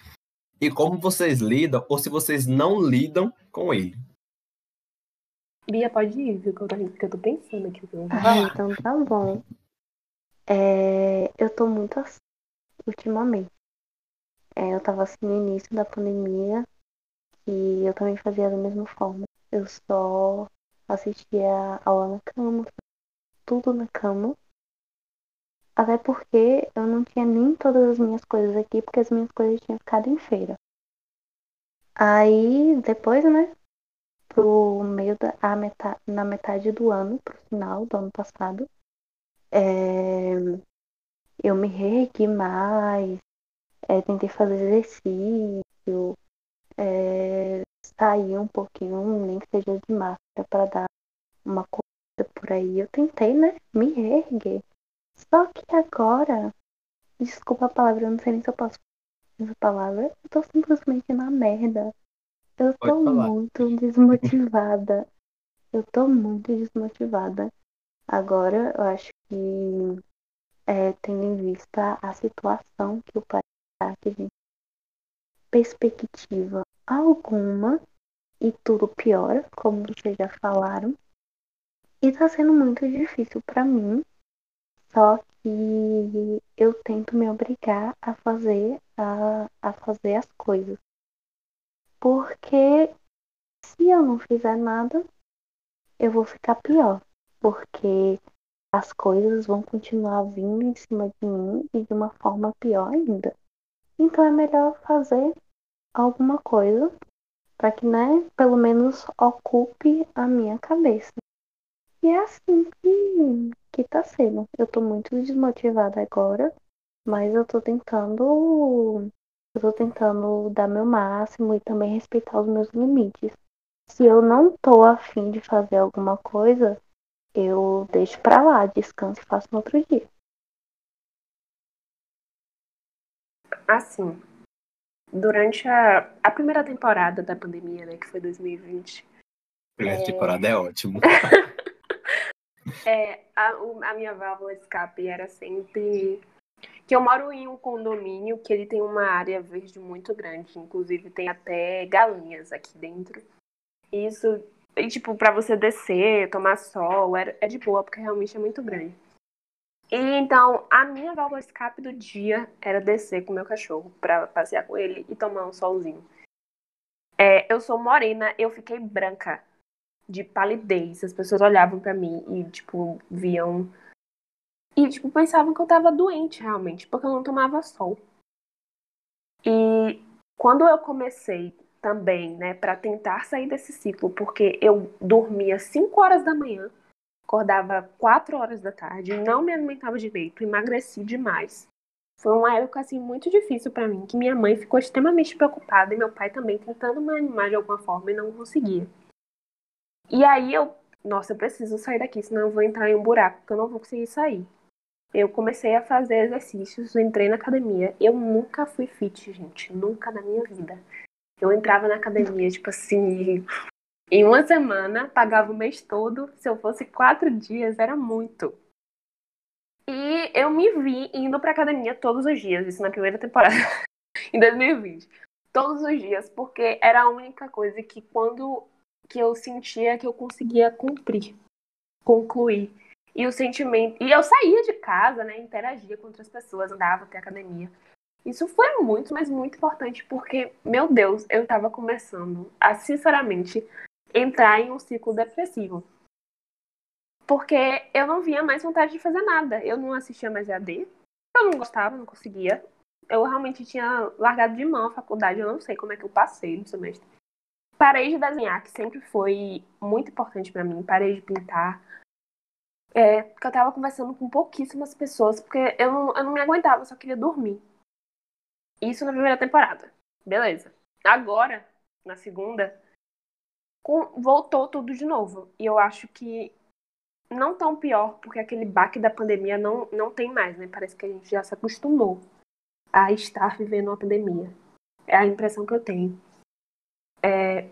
e como vocês lidam, ou se vocês não lidam com ele. Bia, pode ir, viu? Que eu tô, pensando aqui. Ah, então tá bom. É, eu tô muito assim, ultimamente. É, eu tava assim no início da pandemia e eu também fazia da mesma forma. Eu só assistia aula na cama, tudo na cama. Até porque eu não tinha nem todas as minhas coisas aqui, porque as minhas coisas tinham ficado em feira. Aí, depois, né, pro meio da a metade, na metade do ano, pro final do ano passado, é, eu me reergui mais, é, tentei fazer exercício, é, sair um pouquinho, nem que seja de máscara, para dar uma coisa por aí. Eu tentei, né, me reerguer. Só que agora, desculpa a palavra, eu não sei nem se eu posso essa palavra, eu tô simplesmente na merda. Eu tô muito desmotivada. [LAUGHS] Eu tô muito desmotivada. Agora, eu acho que, é, tendo em vista a situação que o país está, que a gente perspectiva alguma e tudo piora, como vocês já falaram. E tá sendo muito difícil para mim só que eu tento me obrigar a fazer a, a fazer as coisas. Porque se eu não fizer nada, eu vou ficar pior. Porque as coisas vão continuar vindo em cima de mim e de uma forma pior ainda. Então é melhor fazer alguma coisa para que, né, pelo menos ocupe a minha cabeça. E é assim que, que tá sendo. Eu tô muito desmotivada agora, mas eu tô tentando. Eu tô tentando dar meu máximo e também respeitar os meus limites. Se eu não tô afim de fazer alguma coisa, eu deixo pra lá, descanso e faço no outro dia. Assim, durante a, a primeira temporada da pandemia, né, que foi 2020. Primeira é... temporada é ótimo. [LAUGHS] É, a, a minha válvula escape era sempre que eu moro em um condomínio que ele tem uma área verde muito grande, inclusive tem até galinhas aqui dentro. Isso, e, tipo, para você descer, tomar sol, é, é de boa, porque realmente é muito grande. E então, a minha válvula escape do dia era descer com o meu cachorro para passear com ele e tomar um solzinho. É, eu sou morena, eu fiquei branca de palidez. As pessoas olhavam para mim e, tipo, viam. E, tipo, pensavam que eu tava doente realmente, porque eu não tomava sol. E quando eu comecei também, né, para tentar sair desse ciclo, porque eu dormia 5 horas da manhã, acordava 4 horas da tarde, não me alimentava direito, emagreci demais. Foi uma época assim muito difícil para mim, que minha mãe ficou extremamente preocupada e meu pai também tentando me animar de alguma forma e não conseguia. E aí eu, nossa, eu preciso sair daqui, senão eu vou entrar em um buraco, que eu não vou conseguir sair. Eu comecei a fazer exercícios, entrei na academia. Eu nunca fui fit, gente, nunca na minha vida. Eu entrava na academia, tipo assim, em uma semana, pagava o mês todo. Se eu fosse quatro dias, era muito. E eu me vi indo pra academia todos os dias, isso na primeira temporada, [LAUGHS] em 2020. Todos os dias, porque era a única coisa que quando que eu sentia que eu conseguia cumprir, concluir. E o sentimento. E eu saía de casa, né? Interagia com outras pessoas, andava até a academia. Isso foi muito, mas muito importante, porque, meu Deus, eu estava começando a, sinceramente, entrar em um ciclo depressivo. Porque eu não via mais vontade de fazer nada. Eu não assistia mais EAD. Eu não gostava, não conseguia. Eu realmente tinha largado de mão a faculdade. Eu não sei como é que eu passei no semestre. Parei de desenhar, que sempre foi muito importante para mim. Parei de pintar. É, porque eu tava conversando com pouquíssimas pessoas, porque eu não, eu não me aguentava, eu só queria dormir. Isso na primeira temporada. Beleza. Agora, na segunda, com, voltou tudo de novo. E eu acho que não tão pior, porque aquele baque da pandemia não, não tem mais, né? Parece que a gente já se acostumou a estar vivendo uma pandemia. É a impressão que eu tenho. É,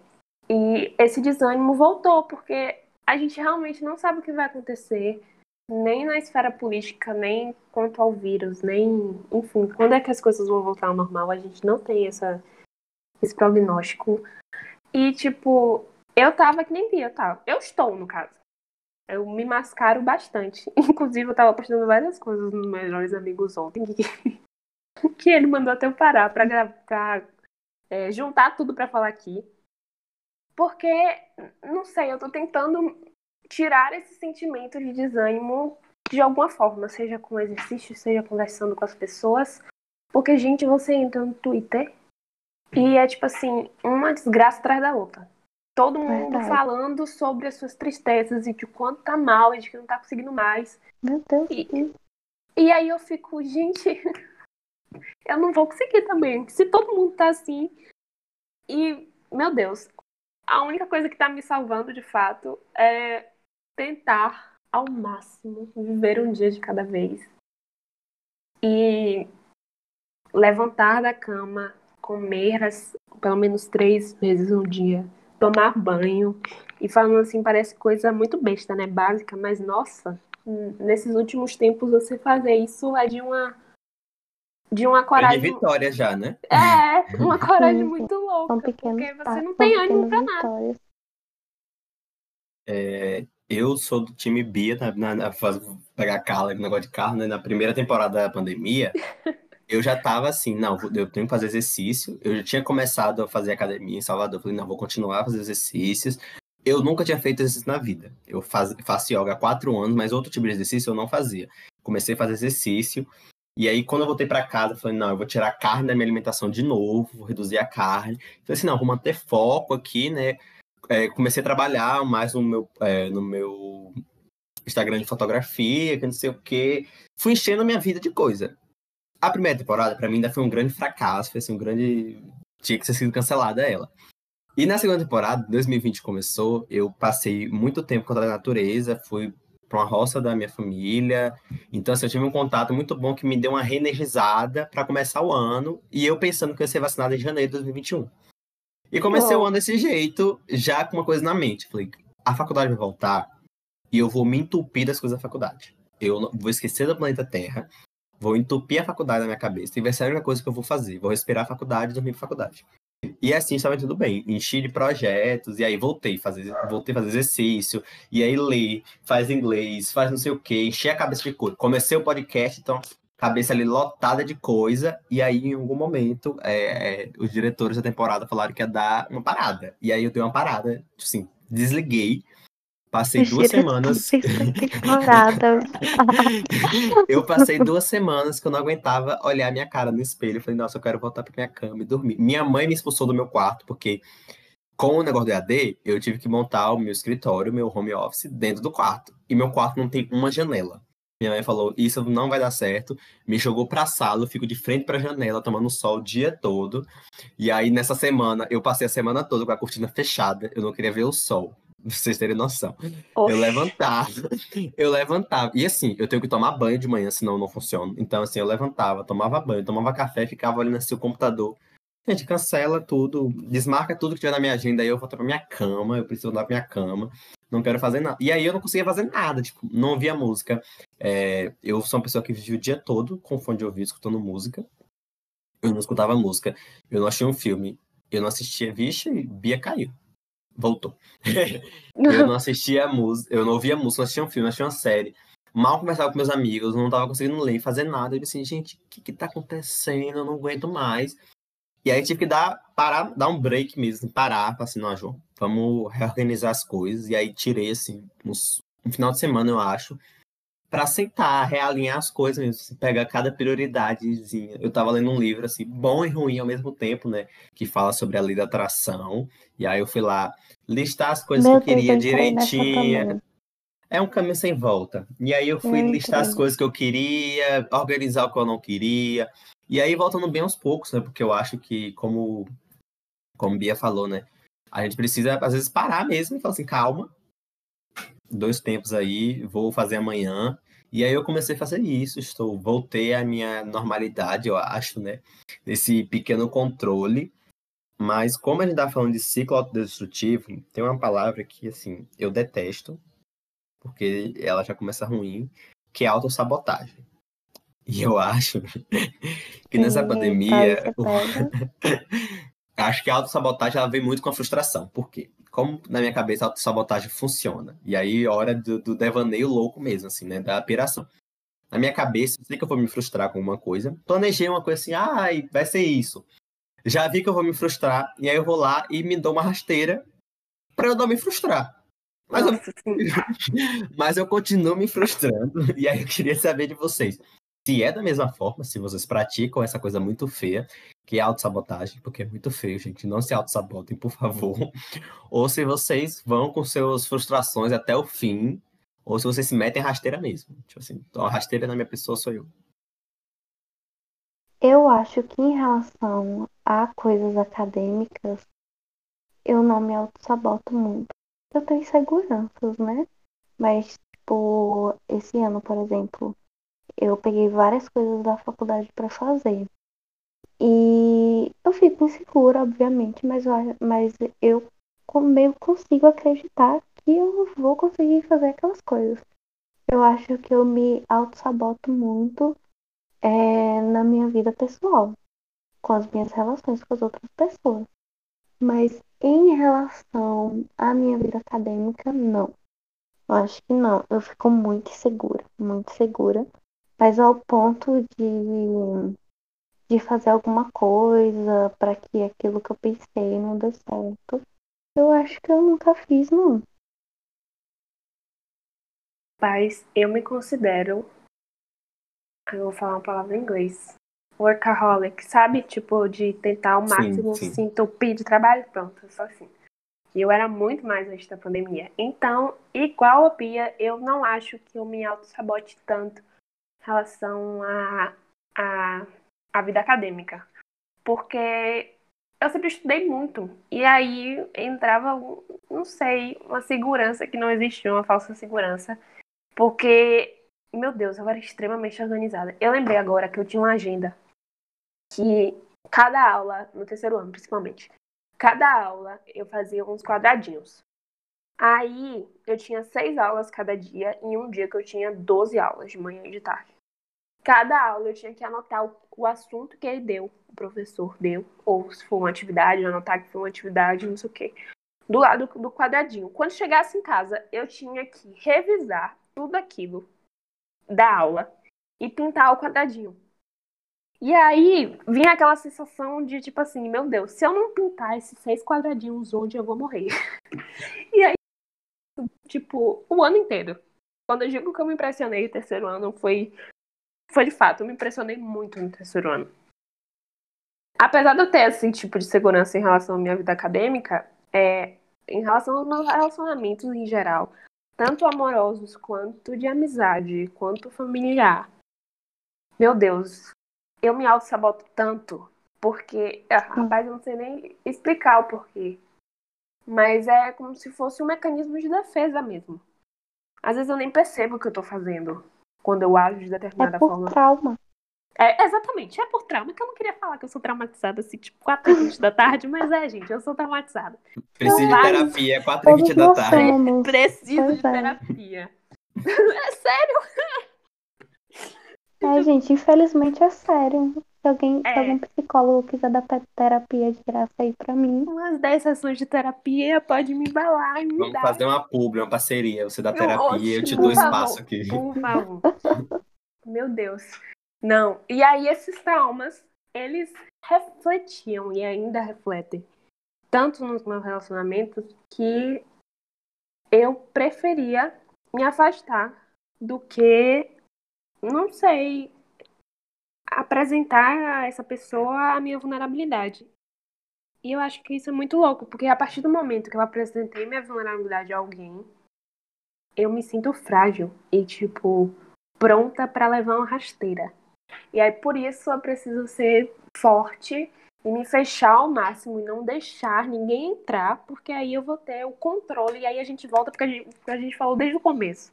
e esse desânimo voltou, porque a gente realmente não sabe o que vai acontecer. nem na esfera política, nem quanto ao vírus, nem. Enfim, quando é que as coisas vão voltar ao normal? A gente não tem essa, esse prognóstico. E, tipo, eu tava que nem Bia, eu tava. Eu estou, no caso. Eu me mascaro bastante. [LAUGHS] Inclusive, eu tava postando várias coisas nos Melhores Amigos ontem. Que, [LAUGHS] que ele mandou até eu parar pra, pra é, juntar tudo pra falar aqui. Porque, não sei, eu tô tentando tirar esse sentimento de desânimo de alguma forma, seja com exercício, seja conversando com as pessoas. Porque, gente, você entra no Twitter e é tipo assim, uma desgraça atrás da outra. Todo mundo Verdade. falando sobre as suas tristezas e de quanto tá mal e de que não tá conseguindo mais. Meu Deus. E, e aí eu fico, gente, [LAUGHS] eu não vou conseguir também. Se todo mundo tá assim. E, meu Deus, a única coisa que tá me salvando de fato é tentar ao máximo viver um dia de cada vez. E levantar da cama, comer as, pelo menos três vezes no dia tomar banho. E falando assim, parece coisa muito besta, né? Básica, mas nossa, nesses últimos tempos você fazer isso é de uma. De uma coragem. É de vitória já, né? É, [LAUGHS] uma coragem muito louca. Porque você não tem ânimo pra nada. É, eu sou do time Bia, na, na, na pegar Carla, negócio de carro, né? Na primeira temporada da pandemia, [LAUGHS] eu já tava assim, não, eu tenho que fazer exercício. Eu já tinha começado a fazer academia em Salvador. Eu falei, não, vou continuar a fazer exercícios. Eu nunca tinha feito exercício na vida. Eu faz, faço yoga há quatro anos, mas outro tipo de exercício eu não fazia. Comecei a fazer exercício. E aí, quando eu voltei para casa, falei, não, eu vou tirar a carne da minha alimentação de novo, vou reduzir a carne. Falei assim, não, vou manter foco aqui, né? É, comecei a trabalhar mais no meu, é, no meu Instagram de fotografia, que não sei o quê. Fui enchendo a minha vida de coisa. A primeira temporada, para mim, ainda foi um grande fracasso, foi assim, um grande. Tinha que ter sido cancelada ela. E na segunda temporada, 2020 começou, eu passei muito tempo com a natureza, fui para uma roça da minha família. Então, assim, eu tive um contato muito bom que me deu uma reenergizada para começar o ano, e eu pensando que eu ia ser vacinado em janeiro de 2021. E comecei oh. o ano desse jeito, já com uma coisa na mente. Falei, a faculdade vai voltar e eu vou me entupir das coisas da faculdade. Eu vou esquecer do planeta Terra, Vou entupir a faculdade na minha cabeça e vai ser a única coisa que eu vou fazer. Vou respirar a faculdade e dormir pra faculdade. E assim estava tudo bem. Enchi de projetos, e aí voltei a fazer, voltei a fazer exercício, e aí ler, faz inglês, faz não sei o quê, enchi a cabeça de coisa. Comecei o podcast, então, cabeça ali lotada de coisa, e aí em algum momento é, é, os diretores da temporada falaram que ia dar uma parada. E aí eu dei uma parada, assim, desliguei, Passei duas semanas. [LAUGHS] eu passei duas semanas que eu não aguentava olhar minha cara no espelho. Eu falei, nossa, eu quero voltar pra minha cama e dormir. Minha mãe me expulsou do meu quarto, porque com o negócio do EAD, eu tive que montar o meu escritório, meu home office, dentro do quarto. E meu quarto não tem uma janela. Minha mãe falou, isso não vai dar certo. Me jogou pra sala, eu fico de frente pra janela, tomando sol o dia todo. E aí, nessa semana, eu passei a semana toda com a cortina fechada. Eu não queria ver o sol pra vocês terem noção. Oxi. Eu levantava, [LAUGHS] eu levantava. E assim, eu tenho que tomar banho de manhã, senão não funciona. Então, assim, eu levantava, tomava banho, tomava café, ficava olhando assim o computador. Gente, cancela tudo, desmarca tudo que tiver na minha agenda, aí eu volto pra minha cama, eu preciso voltar pra minha cama, não quero fazer nada. E aí eu não conseguia fazer nada, tipo, não ouvia música. É, eu sou uma pessoa que vive o dia todo com fone de ouvido, escutando música. Eu não escutava música, eu não achei um filme, eu não assistia, vixe, Bia caiu voltou. [LAUGHS] eu não assistia música, eu não ouvia música, não assistia um filme, não assistia uma série. Mal conversava com meus amigos, não tava conseguindo ler, fazer nada. Eu disse assim, gente, o que que tá acontecendo? Eu não aguento mais. E aí tive que dar, parar, dar um break mesmo, parar, falar assim, não, João, vamos reorganizar as coisas. E aí tirei, assim, uns, um final de semana, eu acho, para aceitar, realinhar as coisas mesmo, assim, pegar cada prioridadezinha. Eu estava lendo um livro assim, bom e ruim ao mesmo tempo, né, que fala sobre a lei da atração. E aí eu fui lá listar as coisas Meu que eu queria direitinho. É um caminho sem volta. E aí eu fui listar as coisas que eu queria, organizar o que eu não queria. E aí voltando bem aos poucos, né? Porque eu acho que, como, como Bia falou, né? A gente precisa, às vezes, parar mesmo e falar assim, calma. Dois tempos aí, vou fazer amanhã. E aí eu comecei a fazer isso, estou, voltei à minha normalidade, eu acho, né? Nesse pequeno controle. Mas como a gente tá falando de ciclo autodestrutivo, tem uma palavra que, assim, eu detesto, porque ela já começa ruim, que é autossabotagem. E eu acho [LAUGHS] que nessa Sim, pandemia, [LAUGHS] acho que a autossabotagem ela vem muito com a frustração. Por quê? Como na minha cabeça a autossabotagem funciona. E aí, hora do, do devaneio louco mesmo, assim, né? Da piração. Na minha cabeça, eu sei que eu vou me frustrar com uma coisa. Planejei uma coisa assim, ai, vai ser isso. Já vi que eu vou me frustrar, e aí eu vou lá e me dou uma rasteira pra eu não me frustrar. Mas eu, Nossa, sim. [LAUGHS] mas eu continuo me frustrando. [LAUGHS] E aí eu queria saber de vocês. Se é da mesma forma, se vocês praticam essa coisa muito feia, que é autossabotagem, porque é muito feio, gente. Não se autossabotem, por favor. [LAUGHS] Ou se vocês vão com suas frustrações até o fim, ou se vocês se metem rasteira mesmo. Tipo assim, a rasteira na minha pessoa sou eu. Eu acho que em relação a coisas acadêmicas, eu não me auto-saboto muito. Eu tenho inseguranças, né? Mas, tipo, esse ano, por exemplo, eu peguei várias coisas da faculdade pra fazer. E eu fico insegura, obviamente, mas mas eu meio consigo acreditar que eu vou conseguir fazer aquelas coisas. Eu acho que eu me auto-saboto muito é, na minha vida pessoal, com as minhas relações com as outras pessoas. Mas em relação à minha vida acadêmica, não. Eu acho que não. Eu fico muito insegura, muito segura. Mas ao ponto de, de fazer alguma coisa para que aquilo que eu pensei não dê certo, eu acho que eu nunca fiz, não. Mas eu me considero. Eu vou falar uma palavra em inglês. Workaholic, sabe? Tipo, de tentar ao Sim, máximo sim. se entupir de trabalho. Pronto, só assim. E eu era muito mais antes da pandemia. Então, igual a Pia, eu não acho que eu me auto-sabote tanto em relação a, a, a vida acadêmica. Porque eu sempre estudei muito. E aí entrava, não sei, uma segurança que não existia, uma falsa segurança. Porque, meu Deus, eu era extremamente organizada. Eu lembrei agora que eu tinha uma agenda que cada aula, no terceiro ano principalmente, cada aula eu fazia uns quadradinhos. Aí eu tinha seis aulas cada dia, em um dia que eu tinha 12 aulas, de manhã e de tarde. Cada aula eu tinha que anotar o, o assunto que ele deu, o professor deu, ou se for uma atividade, anotar que foi uma atividade, não sei o quê, do lado do quadradinho. Quando chegasse em casa, eu tinha que revisar tudo aquilo da aula e pintar o quadradinho. E aí vinha aquela sensação de tipo assim, meu Deus, se eu não pintar esses seis quadradinhos onde eu vou morrer. [LAUGHS] e aí, tipo, o ano inteiro. Quando eu digo que eu me impressionei no terceiro ano, foi, foi de fato, eu me impressionei muito no terceiro ano. Apesar de eu ter esse tipo de segurança em relação à minha vida acadêmica, é, em relação aos meus relacionamentos em geral, tanto amorosos quanto de amizade, quanto familiar. Meu Deus, eu me auto-saboto tanto, porque, ah, rapaz, eu não sei nem explicar o porquê. Mas é como se fosse um mecanismo de defesa mesmo. Às vezes eu nem percebo o que eu tô fazendo quando eu ajo de É determinada por forma. trauma. É, exatamente, é por trauma, que eu não queria falar que eu sou traumatizada assim, tipo, 4 e 20 da tarde, mas é, gente, eu sou traumatizada. Preciso de Vai. terapia, 4h20 Todos da tarde. somos. [LAUGHS] Preciso Pois de é. terapia. [LAUGHS] é sério? É, gente, infelizmente é sério. Se alguém, se É. algum psicólogo quiser dar terapia de graça aí pra mim, Umas 10 sessões de terapia pode me embalar e me Vamos dar. fazer uma publi, uma parceria. Você dá terapia, eu te dou por favor, espaço aqui. Por [LAUGHS] favor. Meu Deus. Não. E aí esses traumas, eles refletiam e ainda refletem tanto nos meus relacionamentos que eu preferia me afastar do que, não sei, apresentar a essa pessoa a minha vulnerabilidade. E eu acho que isso é muito louco, porque a partir do momento que eu apresentei minha vulnerabilidade a alguém, eu me sinto frágil e, tipo, pronta pra levar uma rasteira. E aí, por isso, eu preciso ser forte e me fechar ao máximo e não deixar ninguém entrar, porque aí eu vou ter o controle. E aí a gente volta porque a gente, a gente falou desde o começo.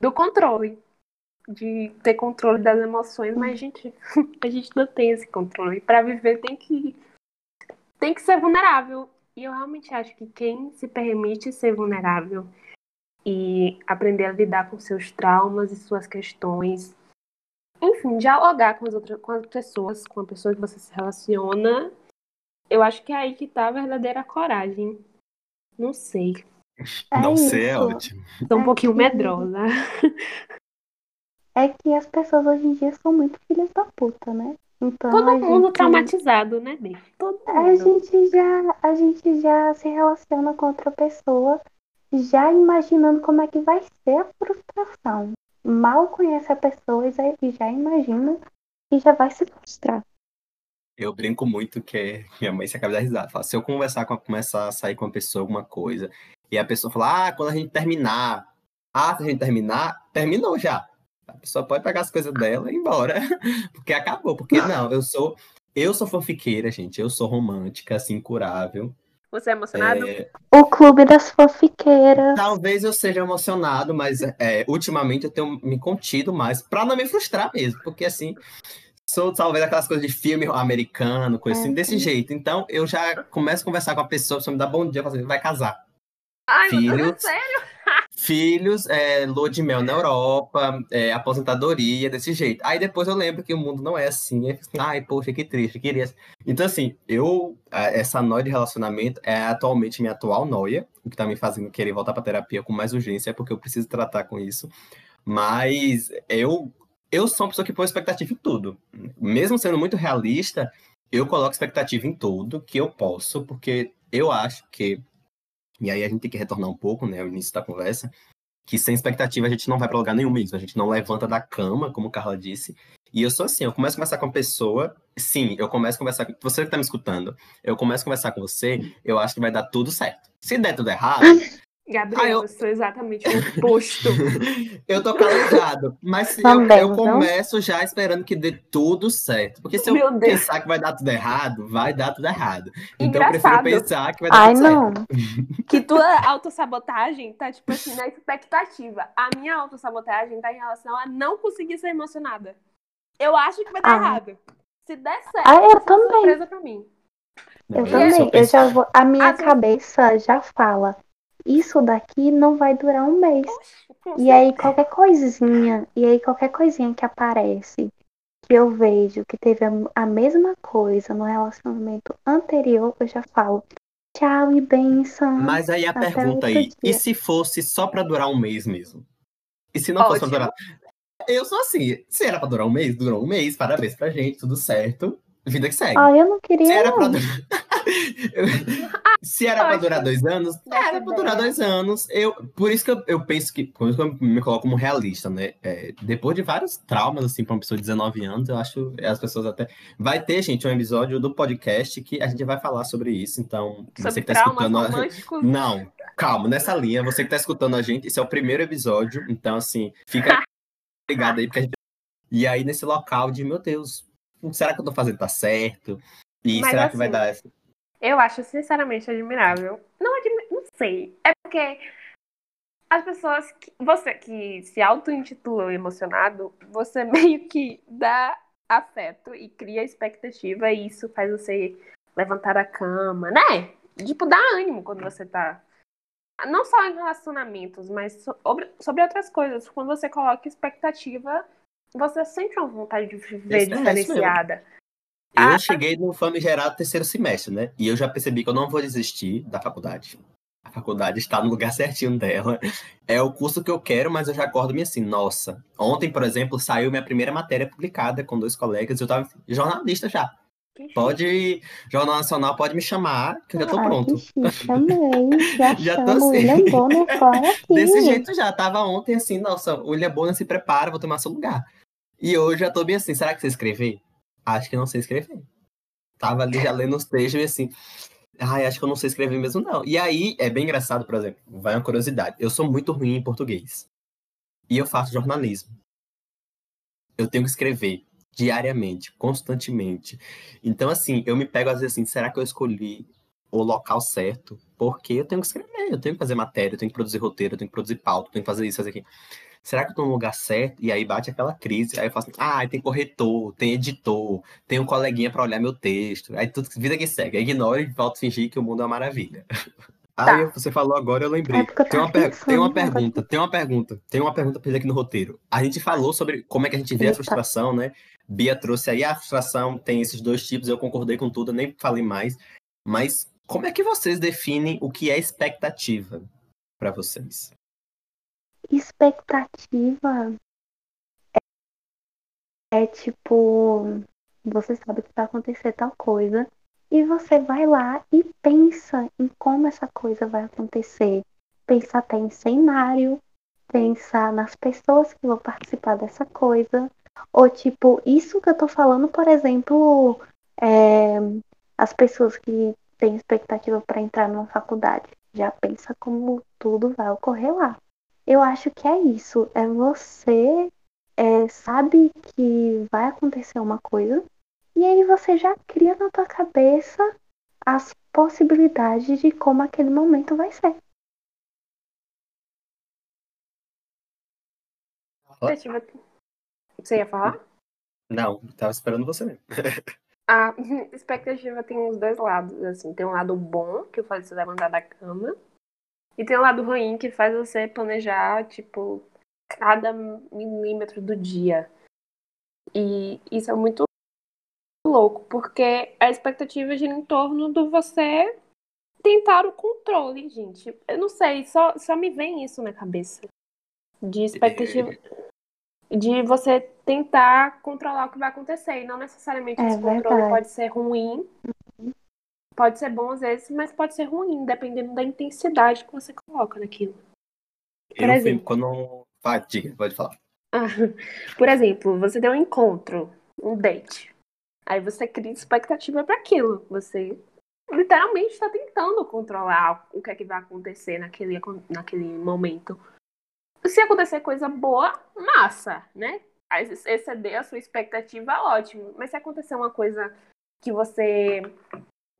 Do controle. De ter controle das emoções, mas a gente, [LAUGHS] a gente não tem esse controle. Pra viver tem que, tem que ser vulnerável. E eu realmente acho que quem se permite ser vulnerável e aprender a lidar com seus traumas e suas questões. Enfim, dialogar com as outras com as pessoas, com a pessoa que você se relaciona. Eu acho que é aí que tá a verdadeira coragem. Não sei. É Não sei, é isso. ótimo. Tô um É pouquinho que- medrosa. [LAUGHS] É que as pessoas hoje em dia são muito filhas da puta, né? Então Todo a mundo gente- traumatizado, né, Bê? Todo A mundo. gente já, a gente já se relaciona com outra pessoa, já imaginando como é que vai ser a frustração. Mal conhece a pessoa e já- imagina e já vai se frustrar. Eu brinco muito que minha mãe se acaba de risada. Fala, se eu conversar com, começar a sair com uma pessoa, alguma coisa, e a pessoa fala, ah, quando a gente terminar. Ah, se a gente terminar, terminou já. A pessoa pode pegar as coisas dela e ir embora. [LAUGHS] Porque acabou. Porque não, eu sou. Eu sou fanfiqueira, gente. Eu sou romântica, assim, incurável. Você é emocionado? É, O clube das fofiqueiras. talvez eu seja emocionado, mas é, ultimamente eu tenho me contido mais pra não me frustrar mesmo. Porque assim, sou talvez aquelas coisas de filme americano, coisa assim, É, desse sim. jeito. Então eu já começo a conversar com a pessoa, a pessoa me dá bom dia, eu falo assim, vai casar. Ai, meu Deus, filhos. é sério? Filhos, é, lua de mel na Europa, é, aposentadoria, desse jeito. Aí depois eu lembro que o mundo não é assim. Assim, Ai, poxa, que triste, queria. Então, assim, eu. Essa noia de relacionamento é atualmente minha atual noia, o que tá me fazendo querer voltar pra terapia com mais urgência, porque eu preciso tratar com isso. Mas eu. Eu sou uma pessoa que põe expectativa em tudo. Mesmo sendo muito realista, eu coloco expectativa em tudo que eu posso, porque eu acho que e aí a gente tem que retornar um pouco, né, ao início da conversa, que sem expectativa a gente não vai pra lugar nenhum mesmo, a gente não levanta da cama, como Carla disse. E eu sou assim, eu começo a conversar com a pessoa, sim, eu começo a conversar com você que tá me escutando, eu começo a conversar com você, eu acho que vai dar tudo certo. Se der tudo errado, Gabriel, Ah, eu- eu sou exatamente o oposto. [LAUGHS] eu tô calejado. Mas se eu, eu então. começo já esperando que dê tudo certo. Porque se eu Meu Deus. pensar que vai dar tudo errado, vai dar tudo errado. Então eu Engraçado. prefiro pensar que vai dar Ai, tudo certo. não. [LAUGHS] Que tua autossabotagem tá, tipo assim, na expectativa. A minha autossabotagem tá em relação a não conseguir ser emocionada. Eu acho que vai dar Ah. errado. Se der certo, Ah, eu vai ser uma também. surpresa pra mim. Eu também. Eu já vou. A minha cabeça já fala. Isso daqui não vai durar um mês. E aí qualquer coisinha, e aí qualquer coisinha que aparece, que eu vejo que teve a, mesma coisa no relacionamento anterior, eu já falo. Tchau e benção. Mas aí a Até pergunta aí, e dia. se fosse só pra durar um mês mesmo? E se não fosse pra Ótimo. durar. Eu sou assim, se era pra durar um mês, durou um mês, parabéns pra gente, tudo certo. Vida que segue. Ah, eu não queria. se era não. pra durar. [LAUGHS] [LAUGHS] se era pra durar dois anos, era pra durar dois anos. Eu, por isso que eu, eu penso que. Por isso que eu me coloco como realista, né? É, depois de vários traumas, assim, pra uma pessoa de 19 anos, eu acho as pessoas até. Vai ter, gente, um episódio do podcast que a gente vai falar sobre isso. Então, você Sobre que tá escutando. românticos. [LAUGHS] Não, calma, nessa linha, você que tá escutando a gente, esse é o primeiro episódio, então assim, fica [LAUGHS] ligado aí, porque a gente... E aí, nesse local de, meu Deus, será que eu tô fazendo tá certo? E Mas será que vai assim, dar essa? Eu acho sinceramente admirável. Não, admi... não sei. É porque as pessoas. Que... Você que se auto-intitula emocionado, você [LAUGHS] meio que dá afeto e cria expectativa, e isso faz você levantar da cama, né? Tipo, dá ânimo quando você tá. Não só em relacionamentos, mas sobre, sobre outras coisas. Quando você coloca expectativa, você sente uma vontade de viver é diferenciada. Eu Ah, cheguei no famigerado terceiro semestre, né? E eu já percebi que eu não vou desistir da faculdade. A faculdade está no lugar [LAUGHS] certinho dela. É o curso que eu quero, mas eu já acordo me assim, nossa. Ontem, por exemplo, saiu minha primeira matéria publicada com dois colegas. Eu tava jornalista já. Pode, Jornal Nacional pode me chamar, que eu já tô Ah, pronto. que chique, chamei. Já, [LAUGHS] Já tô chamo o assim. William [LAUGHS] Bonner. Desse jeito já, tava ontem assim, nossa, o William Bonner se prepara, vou tomar seu lugar. E hoje já tô bem assim, será que você escrever? Acho que não sei escrever. Tava ali já lendo os textos e assim, ai, acho que eu não sei escrever mesmo não. E aí, é bem engraçado, por exemplo, vai uma curiosidade. Eu sou muito ruim em português. E eu faço jornalismo. Eu tenho que escrever diariamente, constantemente. Então, assim, eu me pego às vezes assim, será que eu escolhi o local certo? Porque eu tenho que escrever, eu tenho que fazer matéria, eu tenho que produzir roteiro, eu tenho que produzir pauta, eu tenho que fazer isso, fazer aquilo. Será que eu tô no lugar certo? E aí bate aquela crise. Aí eu faço assim, ah, tem corretor, tem editor, tem um coleguinha pra olhar meu texto. Aí tudo, vida que segue. Eu ignoro e volto a fingir que o mundo é uma maravilha. Aí você falou agora, eu lembrei. É tem, uma per- tem uma pergunta, tem uma pergunta, tem uma pergunta pra aqui no roteiro. A gente falou sobre como é que a gente vê a Eita. frustração, né? Bia trouxe aí a frustração, tem esses dois tipos, eu concordei com tudo, nem falei mais. Mas como é que vocês definem o que é expectativa pra vocês? Expectativa é, é tipo, você sabe que vai acontecer tal coisa e você vai lá e pensa em como essa coisa vai acontecer. Pensa até em cenário, pensar nas pessoas que vão participar dessa coisa. Ou tipo, isso que eu tô falando, por exemplo, é, as pessoas que têm expectativa para entrar numa faculdade. Já pensa como tudo vai ocorrer lá. Eu acho que é isso. É você é, sabe que vai acontecer uma coisa e aí você já cria na tua cabeça as possibilidades de como aquele momento vai ser. Você ia falar? Não, tava esperando você mesmo. [LAUGHS] A [LAUGHS] expectativa tem os dois lados, assim. Tem um lado bom, que faz você levantar da cama. E tem o lado ruim, que faz você planejar, tipo, cada milímetro do dia. E isso é muito louco, porque a expectativa gira em torno do você tentar o controle, gente. Eu não sei, só, só me vem isso na cabeça. De expectativa. De você tentar controlar o que vai acontecer. E não necessariamente É esse controle verdade. pode ser ruim. Pode ser bom às vezes, mas pode ser ruim, dependendo da intensidade que você coloca naquilo. Por eu exemplo. quando. Diga, pode falar. Ah, [LAUGHS] Por exemplo, você tem um encontro, um date. Aí você cria expectativa para aquilo. Você literalmente está tentando controlar o que é que vai acontecer naquele, naquele momento. Se acontecer coisa boa, massa, né? Exceder a sua expectativa, ótimo. Mas se acontecer uma coisa que você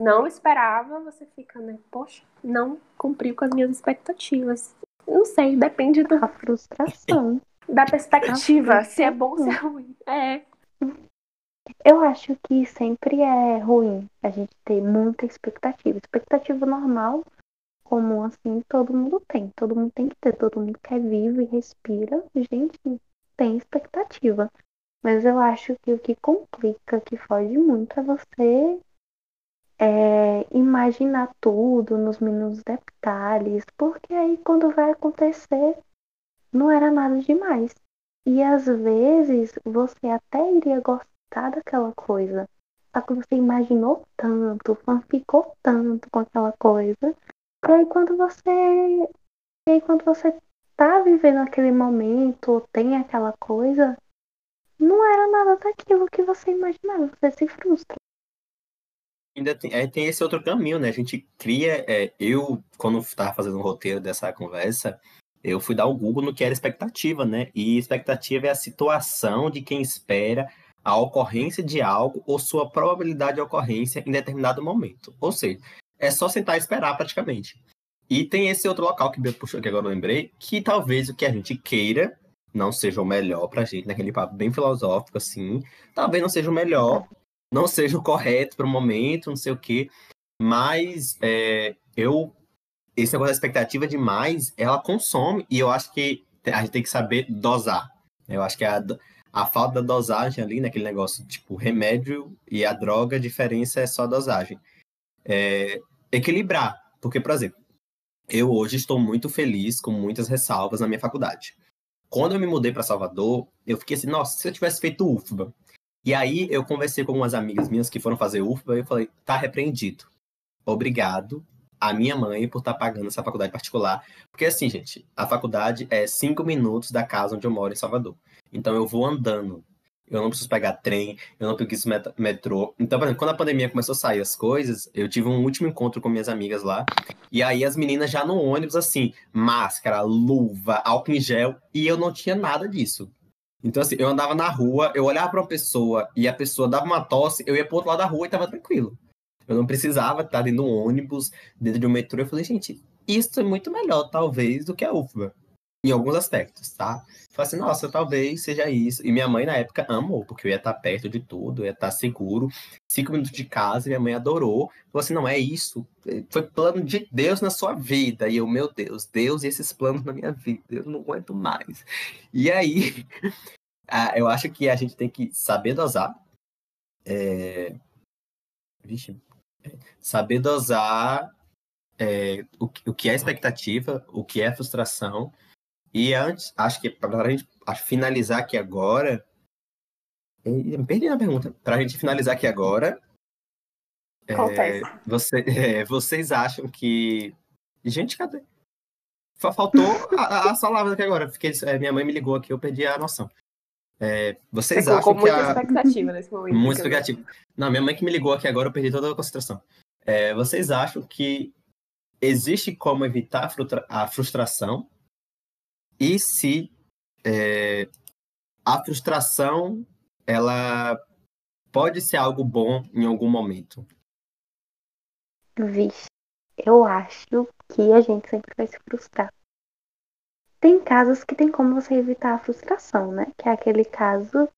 não esperava, você fica, né? Poxa, não cumpriu com as minhas expectativas. Não sei, depende do, A frustração. da perspectiva, se é bom ou se é ruim. É, Eu acho que sempre é ruim a gente ter muita expectativa. Expectativa normal, comum assim, todo mundo tem. Todo mundo tem que ter. Todo mundo que é vivo e respira, gente, tem expectativa. Mas eu acho que o que complica, que foge muito, é você é, imaginar tudo nos mínimos detalhes. Porque aí quando vai acontecer, não era nada demais. E às vezes você até iria gostar daquela coisa. Só que você imaginou tanto, ficou tanto com aquela coisa. E aí quando você. E aí quando você tá vivendo aquele momento, ou tem aquela coisa, não era nada daquilo que você imaginava. Você se frustra. Ainda tem, é, tem esse outro caminho, né? A gente cria. é, eu, quando estava fazendo o roteiro dessa conversa, eu fui dar o Google no que era expectativa, né? E expectativa é a situação de quem espera a ocorrência de algo ou sua probabilidade de ocorrência em determinado momento. Ou seja, é só sentar e esperar praticamente. E tem esse outro local que puxou, que agora eu lembrei, que talvez o que a gente queira não seja o melhor pra gente, naquele papo bem filosófico, assim. Talvez não seja o melhor, não seja o correto para o momento, não sei o quê. Mas é, eu. Esse negócio da expectativa demais, ela consome, e eu acho que a gente tem que saber dosar. Eu acho que a, a falta da dosagem ali, naquele negócio, tipo, remédio e a droga, a diferença é só a dosagem. É, equilibrar. Porque, por exemplo, eu hoje estou muito feliz com muitas ressalvas na minha faculdade. Quando eu me mudei para Salvador, eu fiquei assim, nossa, se eu tivesse feito UFBA. E aí eu conversei com umas amigas minhas que foram fazer UFBA e eu falei, tá repreendido. Obrigado a minha mãe por estar pagando essa faculdade particular. Porque assim, gente, a faculdade é cinco minutos da casa onde eu moro em Salvador. Então eu vou andando. Eu não preciso pegar trem, eu não preciso met metrô. Então, por exemplo, quando a pandemia começou a sair as coisas, eu tive um último encontro com minhas amigas lá. E aí as meninas já no ônibus, assim, máscara, luva, álcool em gel. E eu não tinha nada disso. Então, assim, eu andava na rua, eu olhava para uma pessoa e a pessoa dava uma tosse, eu ia pro outro lado da rua e tava tranquilo. Eu não precisava estar dentro de um ônibus, dentro de um metrô. Eu falei, gente, isso é muito melhor, talvez, do que a UFBA. Em alguns aspectos, tá? Falei assim, nossa, talvez seja isso. E minha mãe, na época, amou, porque eu ia estar perto de tudo, ia estar seguro. Cinco minutos de casa, minha mãe adorou. Falou assim, não é isso. Foi plano de Deus na sua vida. E eu, meu Deus, Deus e esses planos na minha vida. Eu não aguento mais. E aí, [LAUGHS] eu acho que a gente tem que saber dosar. É... Vixe. Saber dosar é, o, o que é expectativa, o que é frustração e antes, acho que para a gente finalizar aqui agora. Me perdi na pergunta. Para a gente finalizar aqui agora. É, você, [LAUGHS] é, vocês acham que. Gente, cadê? Faltou a, a, palavra aqui agora. Fiquei, é, minha mãe me ligou aqui, eu perdi a noção. É, vocês Você acham que muita a... expectativa nesse momento. Muita expectativa. Não, minha mãe que me ligou aqui agora, eu perdi toda a concentração. É, vocês acham que existe como evitar a frustração e se é, a frustração ela pode ser algo bom em algum momento? Vixe, eu acho que a gente sempre vai se frustrar. Tem casos que tem como você evitar a frustração, né? Que é aquele caso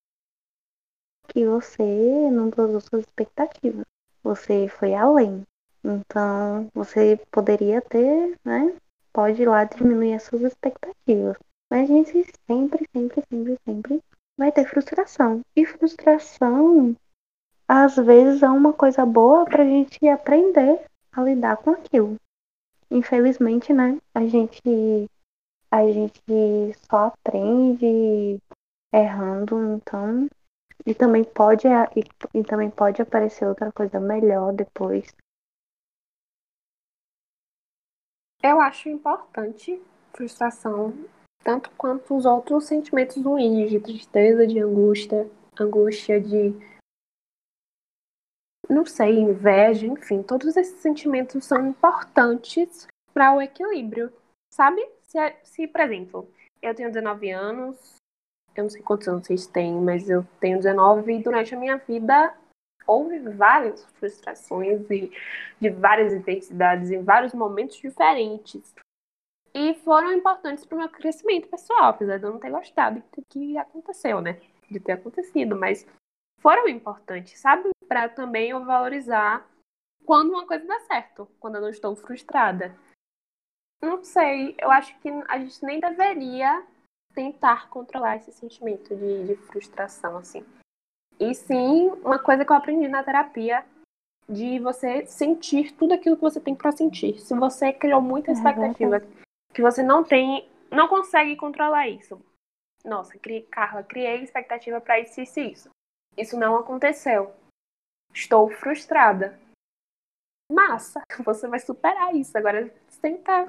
que você não dosou suas expectativas. Você foi além. Então, você poderia ter, né, pode ir lá diminuir as suas expectativas. Mas a gente sempre, sempre, sempre, sempre vai ter frustração. E frustração, às vezes, é uma coisa boa para a gente aprender a lidar com aquilo. Infelizmente, né? A gente, a gente só aprende errando, então. E também pode, e, e também pode aparecer outra coisa melhor depois. Eu acho importante frustração, tanto quanto os outros sentimentos ruins, de tristeza, de angústia, angústia de. Não sei, inveja, enfim, todos esses sentimentos são importantes para o equilíbrio, sabe? Se, se, por exemplo, eu tenho 19 anos, eu não sei quantos anos vocês têm, mas eu tenho 19 e durante a minha vida houve várias frustrações e de várias intensidades em vários momentos diferentes. E foram importantes para o meu crescimento pessoal, apesar de eu não ter gostado do que aconteceu, né? De ter acontecido, mas foram importantes, sabe? Para também eu valorizar quando uma coisa dá certo, quando eu não estou frustrada. Não sei, eu acho que a gente nem deveria tentar controlar esse sentimento de, de frustração, assim. E sim, uma coisa que eu aprendi na terapia de você sentir tudo aquilo que você tem para sentir. Se você criou muita é expectativa que você não tem, não consegue controlar isso. Nossa, cri, Carla, criei expectativa para isso e isso, isso. Isso não aconteceu. Estou frustrada. Massa, [LAUGHS] você vai superar isso. Agora senta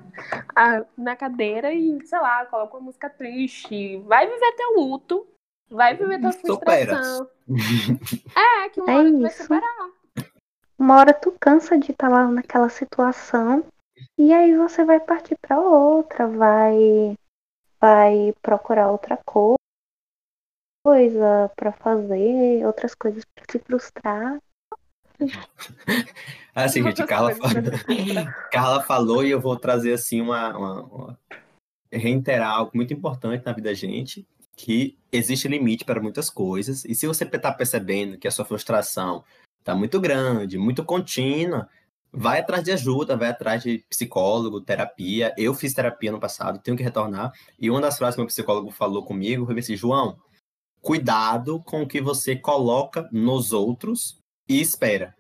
ah, na cadeira e, sei lá, coloca uma música triste. Vai viver teu luto Vai viver tua frustração. [LAUGHS] é, que uma é hora isso. tu vai superar. Uma hora tu cansa de estar tá lá naquela situação e aí você vai partir para outra, vai vai procurar outra coisa para fazer, outras coisas para se frustrar. [LAUGHS] Assim, gente, Carla, [LAUGHS] Carla falou e eu vou trazer assim uma, uma, uma, reiterar algo muito importante na vida da gente, que existe limite para muitas coisas, e se você está percebendo que a sua frustração está muito grande, muito contínua, vai atrás de ajuda, vai atrás de psicólogo, terapia. Eu fiz terapia no passado, tenho que retornar, e uma das frases que meu psicólogo falou comigo foi assim, João, cuidado com o que você coloca nos outros e espera.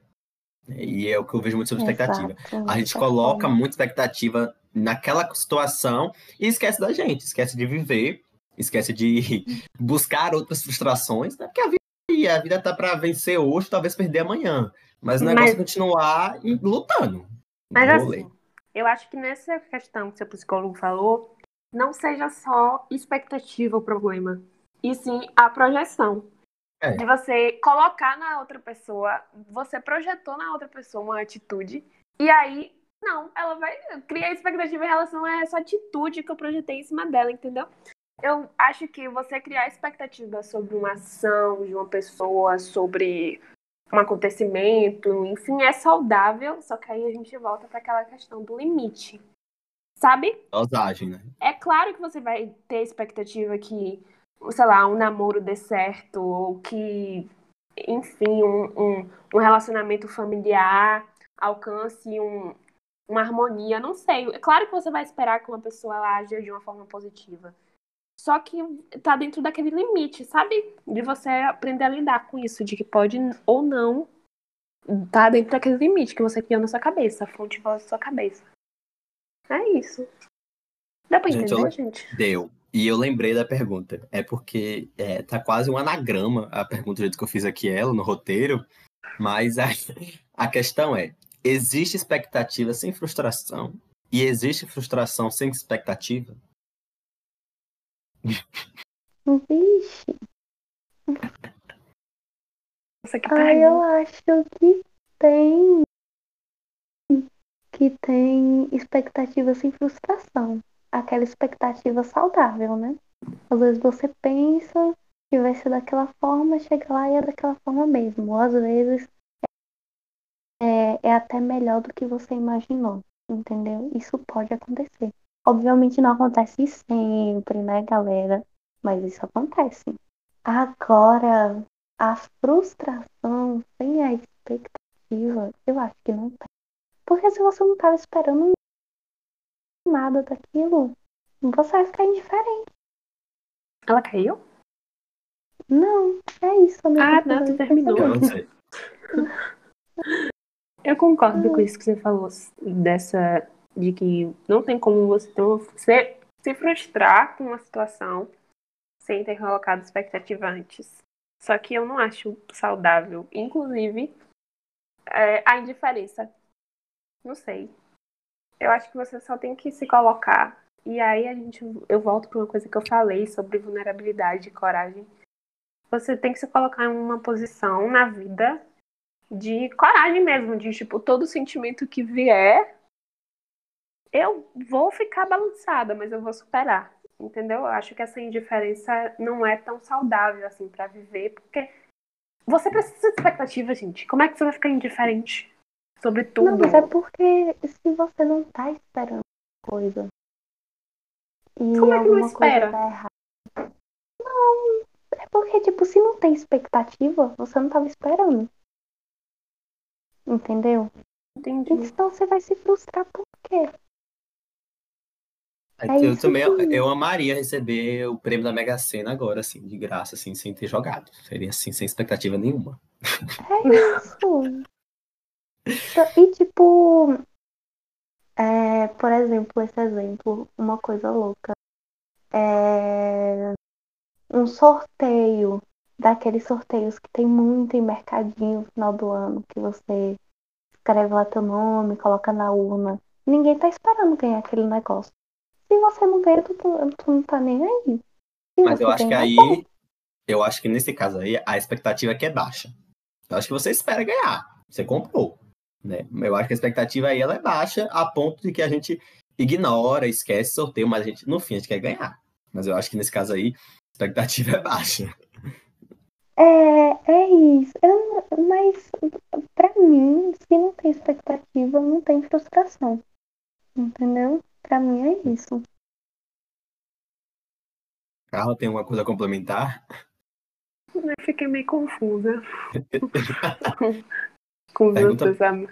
E é o que eu vejo muito sobre expectativa. Exato, a gente coloca muita expectativa naquela situação e esquece da gente, esquece de viver esquece de [LAUGHS] buscar outras frustrações, né? Porque a vida, a vida tá para vencer hoje, talvez perder amanhã. Mas o negócio mas... é continuar lutando. Mas assim, eu acho que nessa questão que seu psicólogo falou, não seja só expectativa o problema, e sim a projeção. É. De você colocar na outra pessoa, você projetou na outra pessoa uma atitude, e aí, não, ela vai criar expectativa em relação a essa atitude que eu projetei em cima dela, entendeu? Eu acho que você criar expectativa sobre uma ação de uma pessoa, sobre um acontecimento, enfim, é saudável, só que aí a gente volta para aquela questão do limite. Sabe? Dosagem, né? É claro que você vai ter expectativa que, sei lá, um namoro dê certo, ou que, enfim, um, um, um relacionamento familiar alcance um, uma harmonia, não sei. É claro que você vai esperar que uma pessoa aja de uma forma positiva. Só que tá dentro daquele limite, sabe? De você aprender a lidar com isso, de que pode ou não tá dentro daquele limite que você criou na sua cabeça, a fonte voz da sua cabeça. É isso. Dá pra Gente, entender, eu- gente? Deu. E eu lembrei da pergunta. É porque é, tá quase um anagrama a pergunta do jeito que eu fiz aqui ela no roteiro. Mas a, [LAUGHS] a questão é: existe expectativa sem frustração? E existe frustração sem expectativa? Vixe, Nossa, que ai, eu acho que tem. Que tem expectativa sem frustração. Aquela expectativa saudável, né? Às vezes você pensa que vai ser daquela forma, chega lá e é daquela forma mesmo. Ou às vezes é, é até melhor do que você imaginou, entendeu? Isso pode acontecer. Obviamente não acontece sempre, né, galera? Mas isso acontece. Agora, a frustração sem a expectativa, eu acho que não tem. Porque se você não estava esperando nada daquilo, você vai ficar indiferente. Ela caiu? Não, é isso. Ah, não, tu terminou. Eu não sei. [LAUGHS] Eu concordo com isso que você falou, dessa. De que não tem como você ter uma- se, se frustrar com uma situação sem ter colocado expectativa antes. Só que eu não acho saudável. Inclusive, é, a indiferença. Não sei. Eu acho que você só tem que se colocar. E aí a gente, eu volto para uma coisa que eu falei sobre vulnerabilidade e coragem. Você tem que se colocar em uma posição na vida de coragem mesmo, de tipo, todo sentimento que vier, eu vou ficar balançada, mas eu vou superar. Entendeu? Eu acho que essa indiferença não é tão saudável assim para viver, porque você precisa de expectativa, gente. Como é que você vai ficar indiferente sobre tudo? Não, mas é porque se você não tá esperando coisa e Como é que não espera? coisa tá. Não, é porque, tipo, se não tem expectativa, você não tava esperando. Entendeu? Entendi. Então você vai se frustrar por quê? É eu também que- eu amaria receber o prêmio da Mega Sena agora, assim, de graça, assim, sem ter jogado. Seria assim, sem expectativa nenhuma. É isso. Então, E tipo, é, por exemplo, esse exemplo, uma coisa louca. É um sorteio, daqueles sorteios que tem muito em mercadinho no final do ano, que você escreve lá teu nome, coloca na urna. Ninguém tá esperando ganhar aquele negócio. Se você não ganha, tu, tu não tá nem aí. Se Mas eu acho que ganhar, aí, eu acho que nesse caso aí, a expectativa aqui é baixa. Eu acho que você espera ganhar. Você comprou. Né? Eu acho que a expectativa aí ela é baixa a ponto de que a gente ignora, esquece o sorteio, mas a gente, no fim, a gente quer ganhar. Mas eu acho que nesse caso aí, a expectativa é baixa. É, é isso. Eu, mas pra mim, se não tem expectativa, não tem frustração. Entendeu? Pra mim é isso. Carla tem alguma coisa a complementar? Eu fiquei meio confusa [LAUGHS] com os Pergunta- meus am-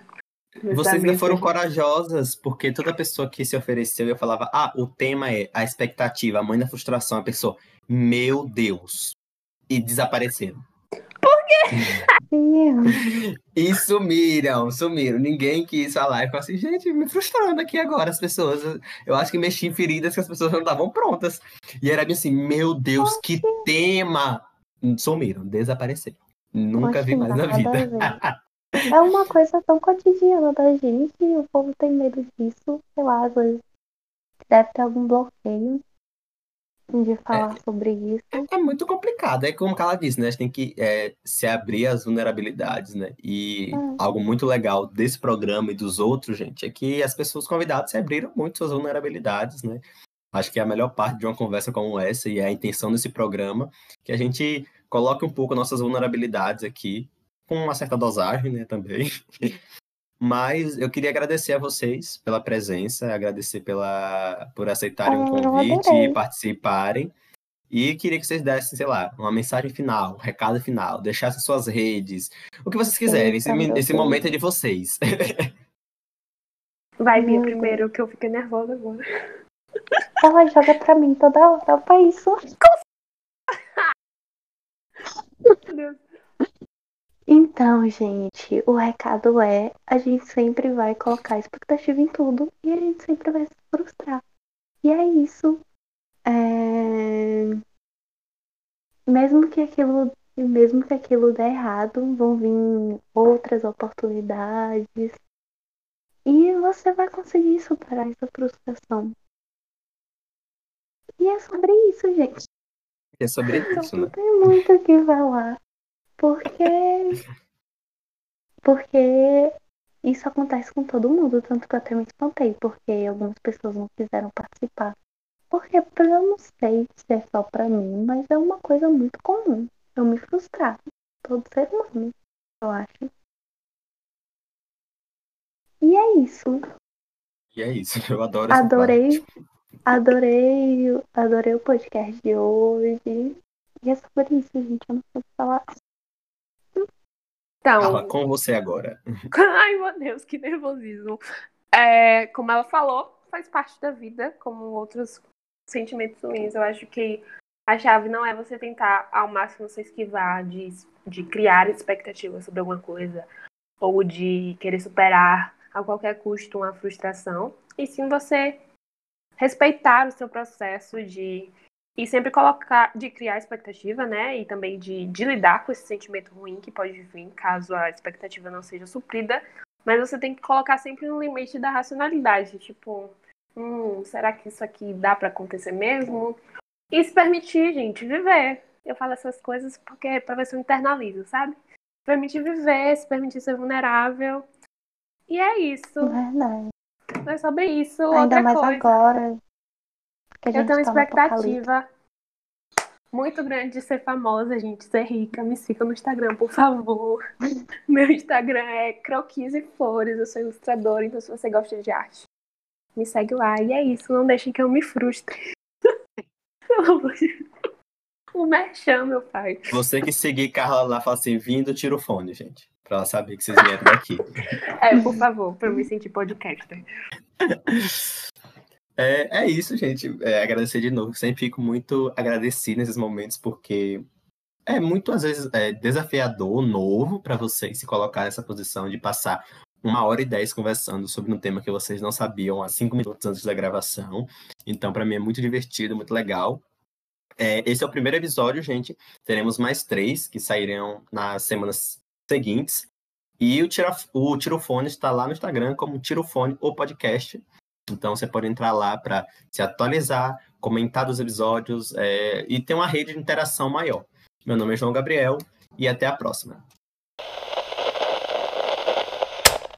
meus Vocês ainda amigos. foram corajosas, porque toda pessoa que se ofereceu, eu falava, ah, o tema é a expectativa, a mãe da frustração. A pessoa, meu Deus. E desapareceram. E E sumiram, sumiram. Ninguém quis falar. E falou assim, gente, me frustrando aqui agora as pessoas. Eu acho que mexi em feridas que as pessoas não estavam prontas. E era bem assim, meu Deus, que tema! Sumiram, desapareceram. Nunca vi mais na vida. [LAUGHS] é uma coisa tão cotidiana da gente o povo tem medo disso. Sei lá, às vezes deve ter algum bloqueio de falar sobre isso. É muito complicado, é como ela disse, né? A gente tem que é, se abrir às vulnerabilidades, né? E Hum. algo muito legal desse programa e dos outros, gente, é que as pessoas convidadas se abriram muito suas vulnerabilidades, né? Acho que é a melhor parte de uma conversa como essa e é a intenção desse programa, que a gente coloque um pouco nossas vulnerabilidades aqui, com uma certa dosagem, né, também. [LAUGHS] Mas eu queria agradecer a vocês pela presença, agradecer pela, por aceitarem o convite e participarem. E queria que vocês dessem, sei lá, uma mensagem final, um recado final, deixassem suas redes, o que vocês quiserem. Esse, esse momento é de vocês. [LAUGHS] Vai, Bia, primeiro, que eu fiquei nervosa agora. [LAUGHS] Ela joga pra mim toda hora pra isso. Meu Deus. Então, gente, o recado é: a gente sempre vai colocar expectativa em tudo e a gente sempre vai se frustrar. E é isso. É... Mesmo que aquilo, mesmo que aquilo dê errado, vão vir outras oportunidades. E você vai conseguir superar essa frustração. E é sobre isso, gente. É sobre então, isso, né? Não tem muito o que falar. Porque. Porque isso acontece com todo mundo, tanto que eu até me espantei, porque algumas pessoas não quiseram participar. Porque eu não sei se é só pra mim, mas é uma coisa muito comum. Eu me frustrar. Todo ser humano, eu acho. E é isso. E é isso, [LAUGHS] eu adoro Adorei. Adorei, adorei o podcast de hoje. E é sobre isso, gente. Eu não sei o que falar. Então, Fala com você agora. [LAUGHS] Ai, meu Deus, que nervosismo. É, como ela falou, faz parte da vida, como outros sentimentos ruins. Eu acho que a chave não é você tentar ao máximo se esquivar de, de criar expectativas sobre alguma coisa ou de querer superar a qualquer custo uma frustração, e sim você respeitar o seu processo de e sempre colocar, de criar expectativa, né? E também de, de lidar com esse sentimento ruim que pode vir caso a expectativa não seja suprida. Mas você tem que colocar sempre no limite da racionalidade. Tipo, hum, será que isso aqui dá para acontecer mesmo? E se permitir, gente, viver. Eu falo essas coisas porque é pra ver se eu internalizo, sabe? Se permitir viver, se permitir ser vulnerável. E é isso. Verdade. É sobre isso. Ainda mais coisa. agora eu tenho uma tá expectativa muito grande de ser famosa, gente, ser rica. Me siga no Instagram, por favor. [LAUGHS] Meu Instagram é Croquis e Flores. Eu sou ilustradora, então se você gosta de arte, me segue lá. E é isso, não deixem que eu me frustre. [LAUGHS] o merchan, meu pai. Você que seguir Carla lá, fala assim, vindo, tira o fone, gente. Pra ela saber que vocês vieram daqui. É, por favor, pra eu me sentir podcaster. [LAUGHS] É, é isso, gente. É, agradecer de novo. Sempre fico muito agradecido nesses momentos, porque é muito, às vezes, é, desafiador, novo para vocês se colocar nessa posição de passar uma hora e dez conversando sobre um tema que vocês não sabiam há cinco minutos antes da gravação. Então, para mim é muito divertido, muito legal. É, esse é o primeiro episódio, gente. Teremos mais três que sairão nas semanas seguintes. E o, tira, o Tirofone está lá no Instagram como Tirofone ou podcast. Então você pode entrar lá para se atualizar, comentar dos episódios é, e ter uma rede de interação maior. Meu nome é João Gabriel e até a próxima.